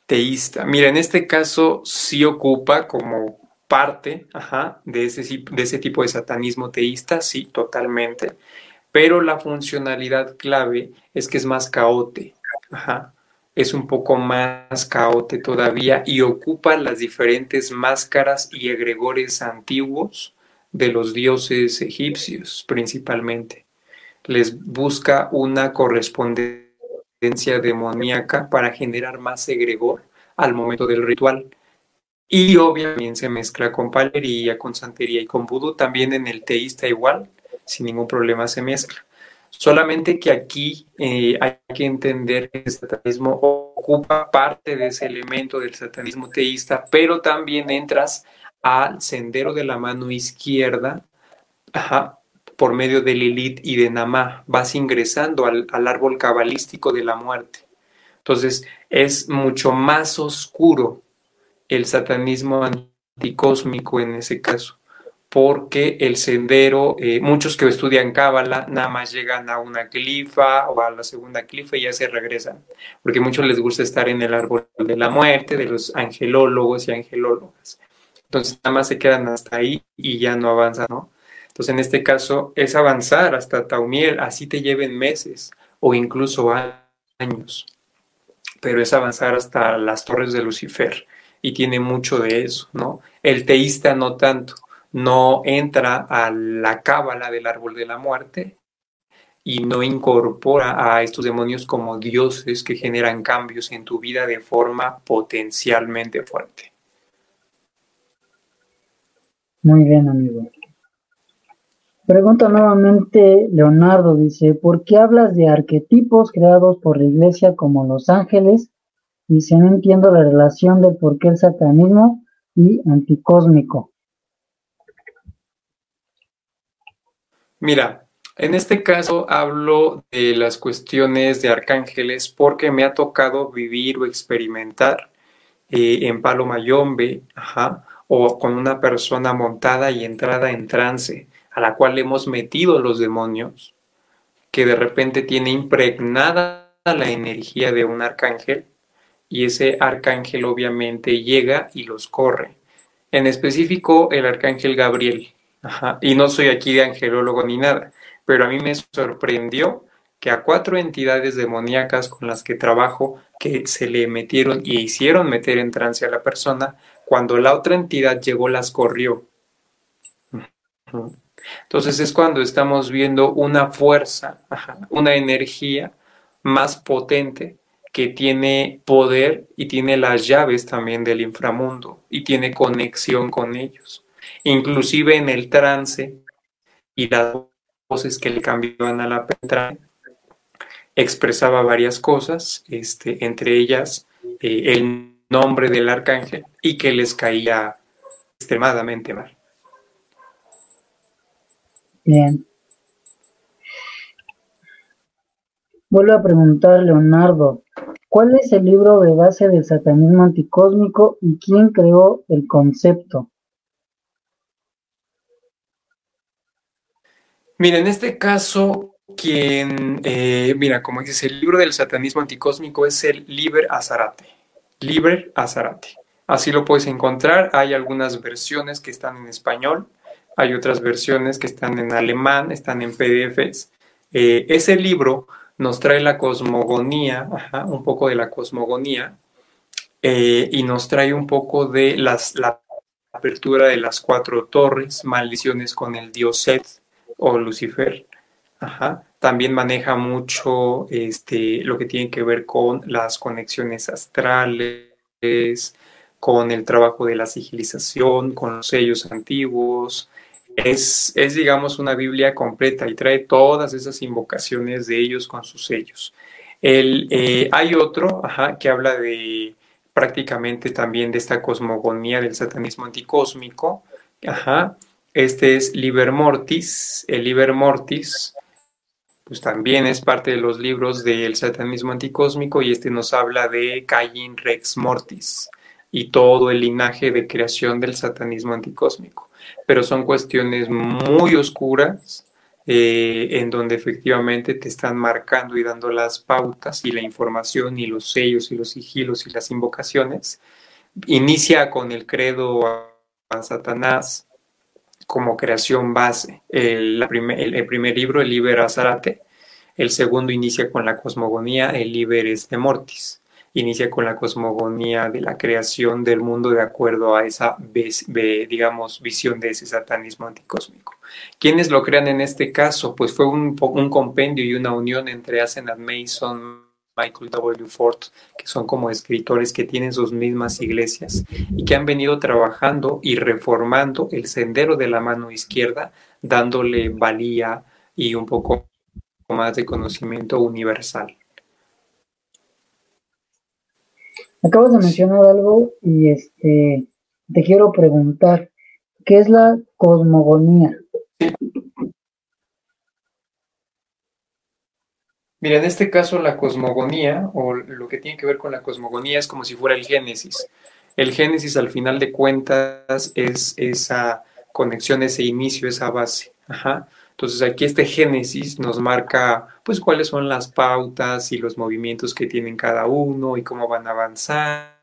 teísta. Mira, en este caso sí ocupa como parte de, ese, de ese tipo de satanismo teísta, sí, totalmente, pero la funcionalidad clave es que es más caote, es un poco más caote todavía y ocupa las diferentes máscaras y egregores antiguos de los dioses egipcios principalmente. Les busca una correspondencia demoníaca para generar más egregor al momento del ritual. Y obviamente se mezcla con palería, con santería y con vudú, también en el teísta igual, sin ningún problema se mezcla. Solamente que aquí eh, hay que entender que el satanismo ocupa parte de ese elemento del satanismo teísta, pero también entras al sendero de la mano izquierda por medio de Lilith y de Namá. Vas ingresando al, al árbol cabalístico de la muerte. Entonces es mucho más oscuro el satanismo anticósmico en ese caso porque el sendero, eh, muchos que estudian Cábala nada más llegan a una clifa o a la segunda clifa y ya se regresan, porque muchos les gusta estar en el árbol de la muerte, de los angelólogos y angelólogas. Entonces nada más se quedan hasta ahí y ya no avanzan, ¿no? Entonces en este caso es avanzar hasta Taumiel, así te lleven meses o incluso años, pero es avanzar hasta las torres de Lucifer y tiene mucho de eso, ¿no? El teísta no tanto no entra a la cábala del árbol de la muerte y no incorpora a estos demonios como dioses que generan cambios en tu vida de forma potencialmente fuerte. Muy bien, amigo. Pregunta nuevamente Leonardo, dice, ¿por qué hablas de arquetipos creados por la iglesia como los ángeles? Dice, no entiendo la relación de por qué el satanismo y anticósmico. Mira, en este caso hablo de las cuestiones de arcángeles porque me ha tocado vivir o experimentar eh, en Palo Mayombe, o con una persona montada y entrada en trance, a la cual hemos metido los demonios, que de repente tiene impregnada la energía de un arcángel, y ese arcángel obviamente llega y los corre. En específico, el arcángel Gabriel, y no soy aquí de angelólogo ni nada, pero a mí me sorprendió que a cuatro entidades demoníacas con las que trabajo, que se le metieron y hicieron meter en trance a la persona, cuando la otra entidad llegó las corrió. Entonces es cuando estamos viendo una fuerza, una energía más potente que tiene poder y tiene las llaves también del inframundo y tiene conexión con ellos inclusive en el trance y las voces que le cambiaban a la petra expresaba varias cosas, este, entre ellas eh, el nombre del arcángel y que les caía extremadamente mal. Bien. Vuelvo a preguntar, Leonardo, ¿cuál es el libro de base del satanismo anticósmico y quién creó el concepto? Mira, en este caso, quien, eh, mira, como dices, el libro del satanismo anticósmico es el Liber Azarate. Liber Azarate. Así lo puedes encontrar. Hay algunas versiones que están en español, hay otras versiones que están en alemán, están en PDFs. Eh, ese libro nos trae la cosmogonía, un poco de la cosmogonía, eh, y nos trae un poco de las, la apertura de las cuatro torres, maldiciones con el dios Set, o Lucifer. Ajá. También maneja mucho este, lo que tiene que ver con las conexiones astrales, con el trabajo de la sigilización, con los sellos antiguos. Es, es, digamos, una Biblia completa y trae todas esas invocaciones de ellos con sus sellos. El, eh, hay otro ajá, que habla de prácticamente también de esta cosmogonía del satanismo anticósmico, ajá, este es Liber Mortis. El Liber Mortis, pues también es parte de los libros del satanismo anticósmico y este nos habla de Cain Rex Mortis y todo el linaje de creación del satanismo anticósmico. Pero son cuestiones muy oscuras eh, en donde efectivamente te están marcando y dando las pautas y la información y los sellos y los sigilos y las invocaciones. Inicia con el credo a Satanás, como creación base. El, primer libro, el Liber Azarate, el segundo inicia con la cosmogonía, el Liber de Mortis. Inicia con la cosmogonía de la creación del mundo de acuerdo a esa, digamos, visión de ese satanismo anticósmico. ¿Quiénes lo crean en este caso? Pues fue un, un compendio y una unión entre Asenat Mason, Michael W. Ford, que son como escritores que tienen sus mismas iglesias y que han venido trabajando y reformando el sendero de la mano izquierda, dándole valía y un poco más de conocimiento universal. Acabas de mencionar algo y este te quiero preguntar, ¿qué es la cosmogonía? Mira, en este caso la cosmogonía, o lo que tiene que ver con la cosmogonía, es como si fuera el Génesis. El Génesis, al final de cuentas, es esa conexión, ese inicio, esa base. Ajá. Entonces aquí este Génesis nos marca pues cuáles son las pautas y los movimientos que tienen cada uno y cómo van avanzando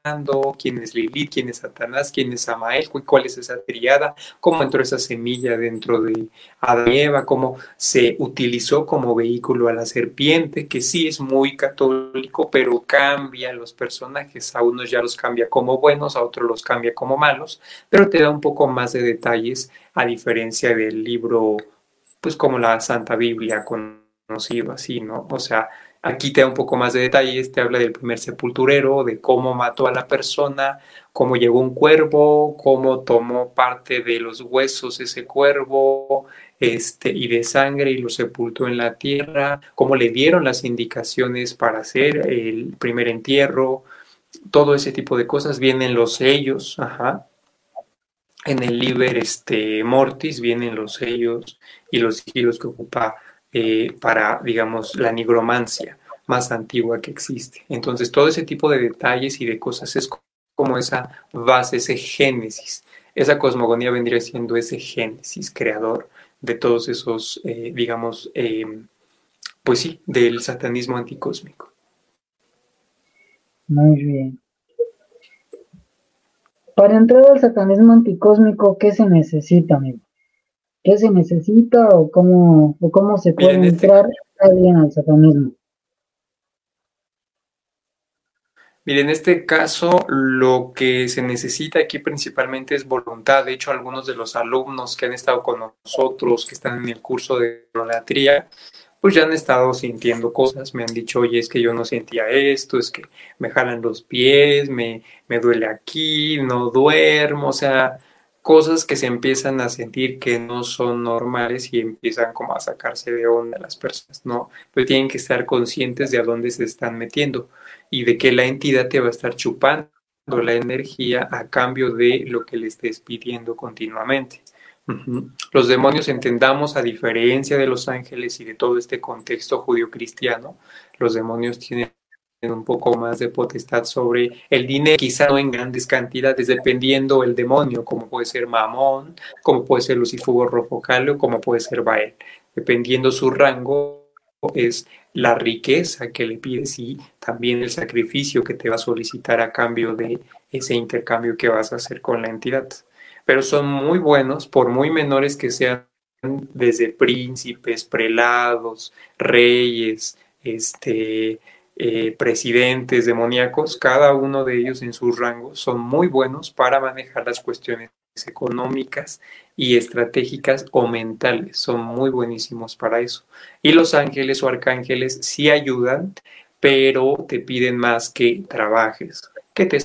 quién es Lilith, quién es Satanás, quién es Samael, cuál es esa triada, cómo entró esa semilla dentro de Adán y Eva, cómo se utilizó como vehículo a la serpiente, que sí es muy católico, pero cambia los personajes, a unos ya los cambia como buenos, a otros los cambia como malos, pero te da un poco más de detalles a diferencia del libro, pues como la Santa Biblia conocido así, ¿no? O sea, Aquí te da un poco más de detalles, te habla del primer sepulturero, de cómo mató a la persona, cómo llegó un cuervo, cómo tomó parte de los huesos ese cuervo este, y de sangre y lo sepultó en la tierra, cómo le dieron las indicaciones para hacer el primer entierro, todo ese tipo de cosas. Vienen los sellos, ajá. En el Liber este, Mortis vienen los sellos y los sigilos que ocupa eh, para, digamos, la nigromancia más antigua que existe. Entonces, todo ese tipo de detalles y de cosas es como esa base, ese génesis. Esa cosmogonía vendría siendo ese génesis creador de todos esos, eh, digamos, em, pues sí, del satanismo anticósmico. Muy bien. Para entrar al satanismo anticósmico, ¿qué se necesita, amigo? Qué se necesita o cómo, o cómo se puede este entrar alguien al satanismo. Mire, en este caso lo que se necesita aquí principalmente es voluntad. De hecho, algunos de los alumnos que han estado con nosotros, que están en el curso de idolatría, pues ya han estado sintiendo cosas, me han dicho, oye, es que yo no sentía esto, es que me jalan los pies, me, me duele aquí, no duermo, o sea, cosas que se empiezan a sentir que no son normales y empiezan como a sacarse de onda las personas, ¿no? Pero tienen que estar conscientes de a dónde se están metiendo y de que la entidad te va a estar chupando la energía a cambio de lo que le estés pidiendo continuamente. Los demonios entendamos, a diferencia de los ángeles y de todo este contexto judío-cristiano, los demonios tienen un poco más de potestad sobre el dinero, quizá no en grandes cantidades, dependiendo el demonio, como puede ser Mamón, como puede ser Lucifugo Rofocalio, como puede ser Bael. Dependiendo su rango, es la riqueza que le pides y también el sacrificio que te va a solicitar a cambio de ese intercambio que vas a hacer con la entidad. Pero son muy buenos, por muy menores que sean, desde príncipes, prelados, reyes, este, eh, presidentes demoníacos, cada uno de ellos en sus rangos son muy buenos para manejar las cuestiones económicas y estratégicas o mentales, son muy buenísimos para eso. Y los ángeles o arcángeles sí ayudan, pero te piden más que trabajes, que te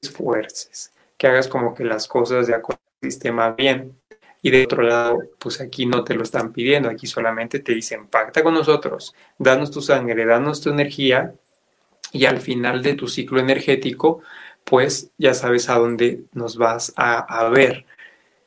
esfuerces, que hagas como que las cosas de acuerdo al sistema bien. Y de otro lado, pues aquí no te lo están pidiendo, aquí solamente te dicen, pacta con nosotros, danos tu sangre, danos tu energía y al final de tu ciclo energético, pues ya sabes a dónde nos vas a, ver,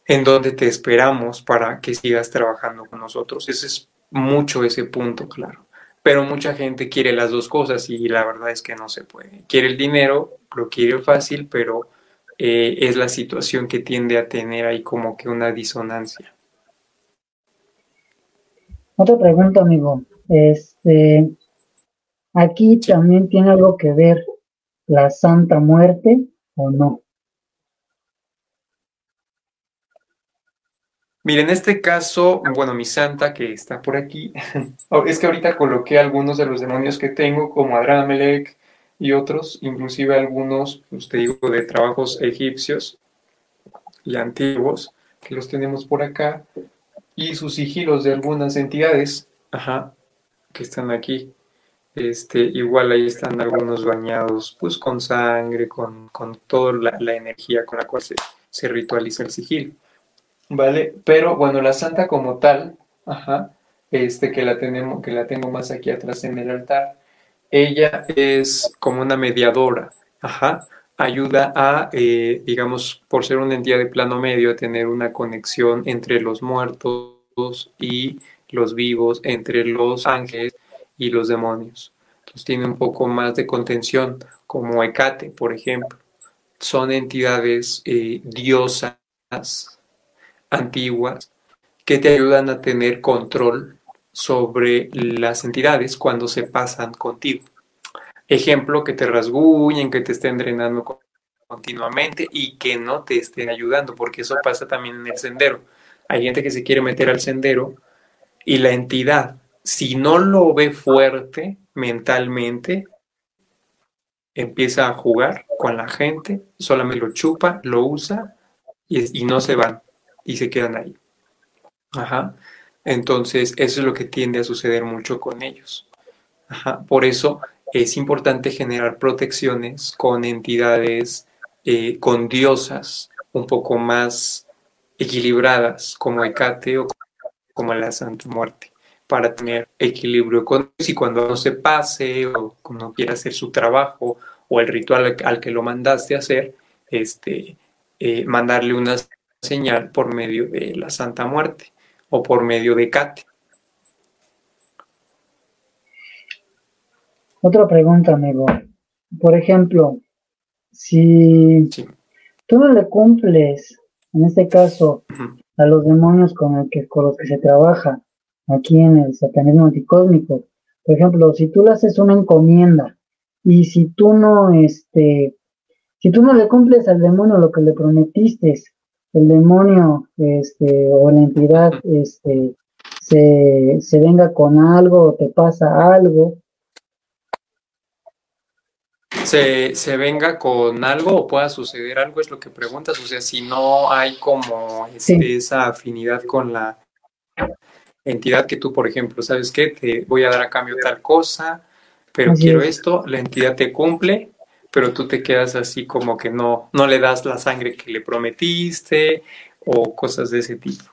en dónde te esperamos para que sigas trabajando con nosotros. Ese es mucho ese punto, claro. Pero mucha gente quiere las dos cosas y la verdad es que no se puede. Quiere el dinero, lo quiere fácil, pero eh, es la situación que tiende a tener ahí como que una disonancia. Otra pregunta, amigo. Este, aquí también tiene algo que ver la Santa Muerte o no. Mira, en este caso, bueno, mi santa que está por aquí, es que ahorita coloqué algunos de los demonios que tengo, como Adramelech, y otros, inclusive algunos, pues te digo, de trabajos egipcios y antiguos, que los tenemos por acá, y sus sigilos de algunas entidades, ajá, que están aquí. Este, igual ahí están algunos bañados pues con sangre, con, con toda la, energía con la cual se, se ritualiza el sigilo. ¿Vale? Pero bueno, la santa como tal, ajá, este que la tenemos, que la tengo más aquí atrás en el altar, ella es como una mediadora, ajá, ayuda a, eh, digamos, por ser una entidad de plano medio, a tener una conexión entre los muertos y los vivos, entre los ángeles y los demonios. Entonces tiene un poco más de contención, como Hecate, por ejemplo. Son entidades eh, diosas antiguas que te ayudan a tener control sobre las entidades cuando se pasan contigo. Ejemplo, que te rasguñen, que te estén drenando continuamente y que no te estén ayudando, porque eso pasa también en el sendero. Hay gente que se quiere meter al sendero y la entidad, si no lo ve fuerte mentalmente, empieza a jugar con la gente, solamente lo chupa, lo usa y, y no se van y se quedan ahí. Ajá. Entonces, eso es lo que tiende a suceder mucho con ellos. Por eso es importante generar protecciones con entidades, eh, con diosas un poco más equilibradas, como Hecate o como la Santa Muerte, para tener equilibrio con ellos y cuando no se pase o no quiera hacer su trabajo o el ritual al, que lo mandaste a hacer, este, eh, mandarle una señal por medio de la Santa Muerte o por medio de Hecate. Otra pregunta, amigo. Por ejemplo, si tú no le cumples, en este caso, a los demonios con, el que, con los que se trabaja aquí en el satanismo anticósmico, por ejemplo, si tú le haces una encomienda y si tú no, este, si tú no le cumples al demonio lo que le prometiste, el demonio, este, o la entidad, este, se, se venga con algo o te pasa algo, se, venga con algo o pueda suceder algo, es lo que preguntas. O sea, si no hay como este, esa afinidad con la entidad que tú, por ejemplo, ¿sabes qué? Te voy a dar a cambio tal cosa, pero quiero esto, la entidad te cumple, pero tú te quedas así como que no, no le das la sangre que le prometiste o cosas de ese tipo.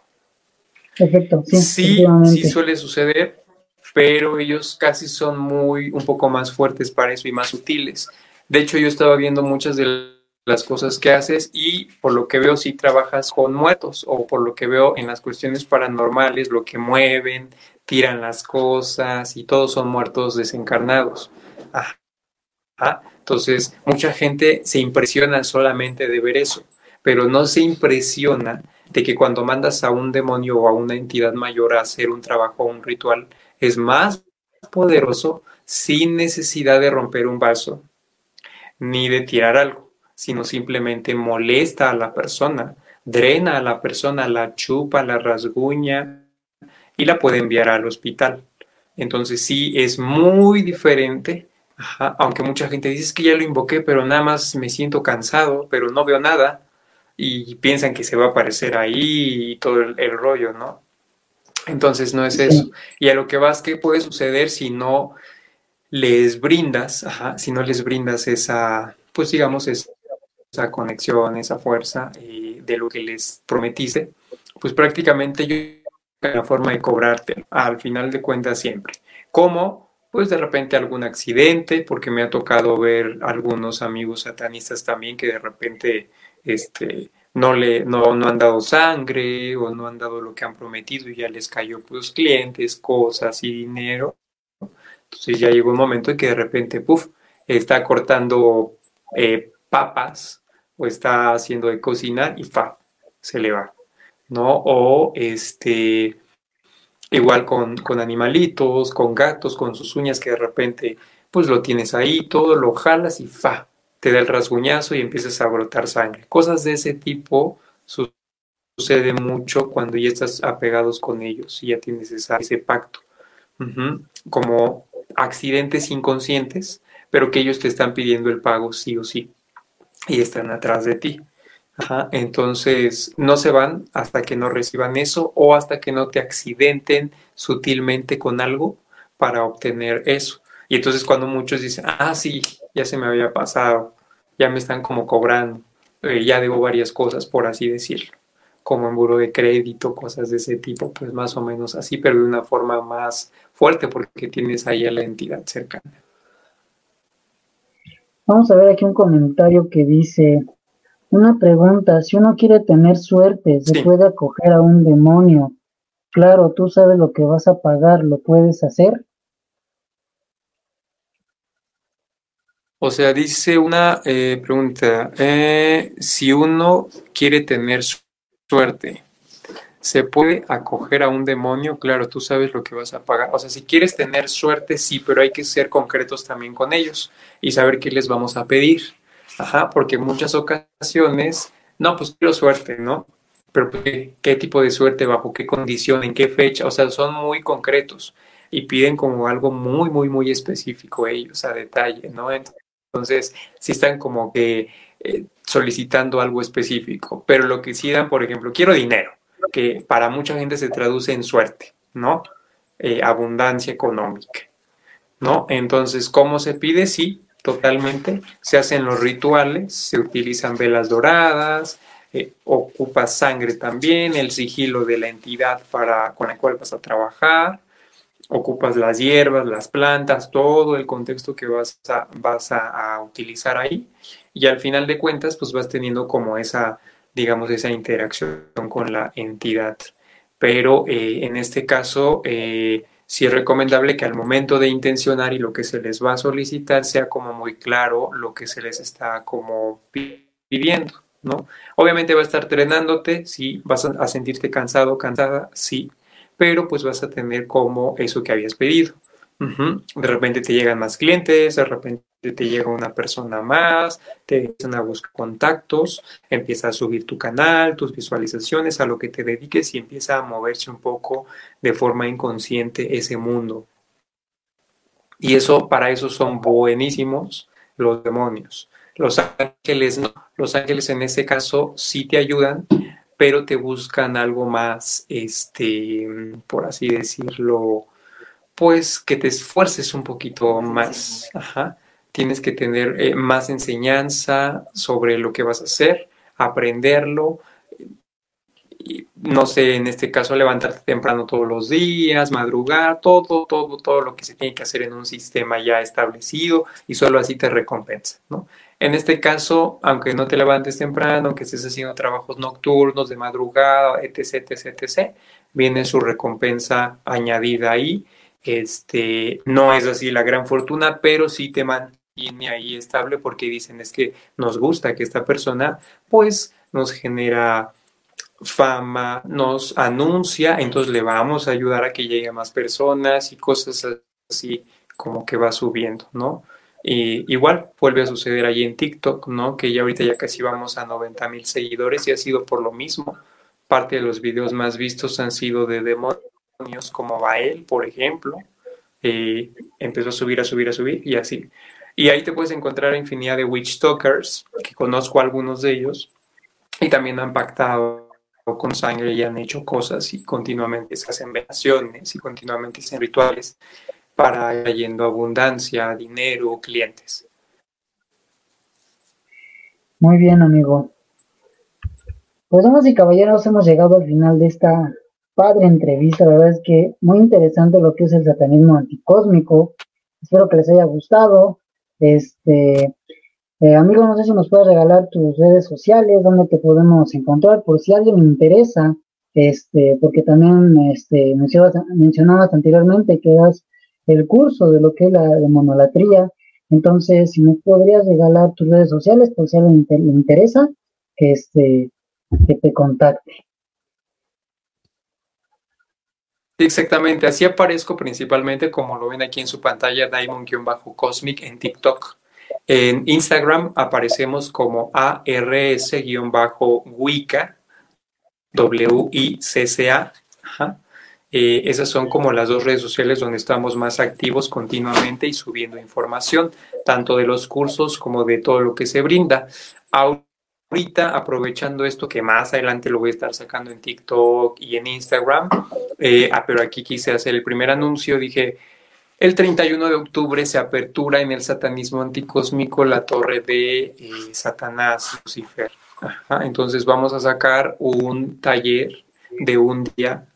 Perfecto, sí. Sí, sí suele suceder, pero ellos casi son muy, un poco más fuertes para eso y más sutiles. De hecho, yo estaba viendo muchas de las cosas que haces y por lo que veo sí trabajas con muertos o por lo que veo en las cuestiones paranormales, lo que mueven, tiran las cosas y todos son muertos desencarnados. Entonces, mucha gente se impresiona solamente de ver eso, pero no se impresiona de que cuando mandas a un demonio o a una entidad mayor a hacer un trabajo o un ritual, es más poderoso sin necesidad de romper un vaso, ni de tirar algo, sino simplemente molesta a la persona, drena a la persona, la chupa, la rasguña y la puede enviar al hospital. Entonces sí es muy diferente, aunque mucha gente dice que ya lo invoqué, pero nada más me siento cansado, pero no veo nada y piensan que se va a aparecer ahí y todo el, el rollo, ¿no? Entonces no es eso. Y a lo que vas, ¿qué puede suceder si no les brindas, si no les brindas esa, pues digamos, esa conexión, esa fuerza eh, de lo que les prometiste, pues prácticamente yo la forma de cobrarte al final de cuentas siempre. ¿Cómo? Pues de repente algún accidente, porque me ha tocado ver algunos amigos satanistas también que de repente este, no, le, no, no han dado sangre o no han dado lo que han prometido y ya les cayó pues clientes, cosas y dinero entonces ya llegó un momento en que de repente, puff, está cortando eh, papas o está haciendo de cocinar y fa, se le va, ¿no? O este, igual con, con animalitos, con gatos, con sus uñas que de repente, pues lo tienes ahí, todo lo jalas y fa, te da el rasguñazo y empiezas a brotar sangre. Cosas de ese tipo sucede mucho cuando ya estás apegados con ellos y ya tienes ese pacto. Como accidentes inconscientes, pero que ellos te están pidiendo el pago sí o sí y están atrás de ti. Entonces no se van hasta que no reciban eso o hasta que no te accidenten sutilmente con algo para obtener eso. Y entonces cuando muchos dicen, ah, sí, ya se me había pasado, ya me están como cobrando, eh, ya debo varias cosas, por así decirlo, como en buro de crédito, cosas de ese tipo, pues más o menos así, pero de una forma más fuerte porque tienes ahí a la entidad cercana. Vamos a ver aquí un comentario que dice, una pregunta, si uno quiere tener suerte, ¿se puede acoger a un demonio? Claro, tú sabes lo que vas a pagar, ¿lo puedes hacer? O sea, dice una eh, pregunta, eh, si uno quiere tener suerte, ¿Se puede acoger a un demonio? Claro, tú sabes lo que vas a pagar. O sea, si quieres tener suerte, sí, pero hay que ser concretos también con ellos y saber qué les vamos a pedir. Ajá, porque en muchas ocasiones, no, pues quiero suerte, ¿no? Pero ¿qué, qué tipo de suerte, bajo qué condición, en qué fecha? O sea, son muy concretos y piden como algo muy, muy, muy específico ellos, a detalle, ¿no? Entonces, sí están como que eh, solicitando algo específico, pero lo que sí dan, por ejemplo, quiero dinero que para mucha gente se traduce en suerte, ¿no? Eh, abundancia económica, ¿no? Entonces, ¿cómo se pide? Sí, totalmente. Se hacen los rituales, se utilizan velas doradas, eh, ocupa sangre también, el sigilo de la entidad para, con la cual vas a trabajar, ocupas las hierbas, las plantas, todo el contexto que vas a, vas a utilizar ahí. Y al final de cuentas, pues vas teniendo como esa digamos, esa interacción con la entidad. Pero eh, en este caso, eh, sí es recomendable que al momento de intencionar y lo que se les va a solicitar sea como muy claro lo que se les está como pidiendo, ¿no? Obviamente va a estar trenándote, sí, vas a sentirte cansado, cansada, sí, pero pues vas a tener como eso que habías pedido. De repente te llegan más clientes, de repente te llega una persona más, te empiezan a buscar contactos, empieza a subir tu canal, tus visualizaciones, a lo que te dediques y empieza a moverse un poco de forma inconsciente ese mundo. Y eso, para eso son buenísimos los demonios. Los ángeles no. Los ángeles en ese caso sí te ayudan, pero te buscan algo más, este, por así decirlo, pues que te esfuerces un poquito más. Ajá tienes que tener eh, más enseñanza sobre lo que vas a hacer, aprenderlo. No sé, en este caso, levantarte temprano todos los días, madrugar, todo, todo, todo lo que se tiene que hacer en un sistema ya establecido y solo así te recompensa, ¿no? En este caso, aunque no te levantes temprano, que estés haciendo trabajos nocturnos, de madrugada, etc., etc., etc., viene su recompensa añadida ahí. Este, no es así la gran fortuna, pero sí te mantiene tiene ahí estable porque dicen es que nos gusta que esta persona pues nos genera fama, nos anuncia, entonces le vamos a ayudar a que llegue a más personas y cosas así como que va subiendo, ¿no? Y igual vuelve a suceder ahí en TikTok, ¿no? Que ya ahorita ya casi vamos a 90 mil seguidores y ha sido por lo mismo. Parte de los videos más vistos han sido de demonios como Bael, por ejemplo. Eh, empezó a subir, a subir, a subir y así. Y ahí te puedes encontrar infinidad de witch talkers, que conozco algunos de ellos, y también han pactado con sangre y han hecho cosas y continuamente se hacen velaciones y continuamente hacen rituales para yendo abundancia, dinero, clientes. Muy bien, amigo. Pues damas y caballeros, hemos llegado al final de esta padre entrevista. La verdad es que muy interesante lo que es el satanismo anticósmico. Espero que les haya gustado. Este, eh, amigo, no sé si nos puedes regalar tus redes sociales, donde te podemos encontrar, por si alguien le interesa, este, porque también este, mencionabas, anteriormente que das el curso de lo que es la monolatría. Entonces, si nos podrías regalar tus redes sociales, por si alguien le interesa, que, este, que te contacte. Exactamente, así aparezco principalmente como lo ven aquí en su pantalla, Diamond-Cosmic en TikTok. En Instagram aparecemos como ARS-Wicca, W-I-C-C-A. Eh, esas son como las dos redes sociales donde estamos más activos continuamente y subiendo información, tanto de los cursos como de todo lo que se brinda ahorita aprovechando esto que más adelante lo voy a estar sacando en TikTok y en Instagram, eh, ah, pero aquí quise hacer el primer anuncio, dije, el 31 de octubre se apertura en el satanismo anticósmico la torre de eh, Satanás Lucifer. entonces vamos a sacar un taller de un día,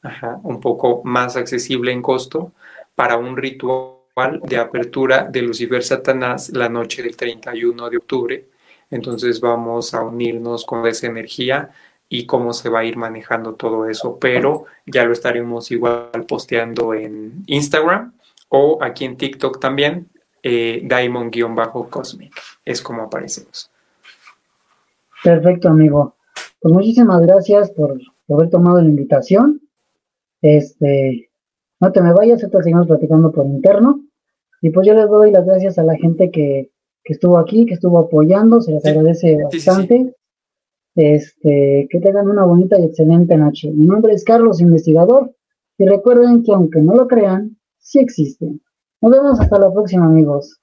un poco más accesible en costo, para un ritual de apertura de Lucifer Satanás la noche del 31 de octubre. Entonces vamos a unirnos con esa energía y cómo se va a ir manejando todo eso, pero ya lo estaremos igual posteando en Instagram o aquí en TikTok también, eh, Diamond-Cosmic, es como aparecemos. Perfecto, amigo. Pues muchísimas gracias por, haber tomado la invitación. Este, no te me vayas, te seguimos platicando por interno. Y pues yo les doy las gracias a la gente que, estuvo aquí, que estuvo apoyando, se les agradece bastante. este, que tengan una bonita y excelente noche. Mi nombre es Carlos Investigador y recuerden que aunque no lo crean, sí existen. Nos vemos hasta la próxima, amigos.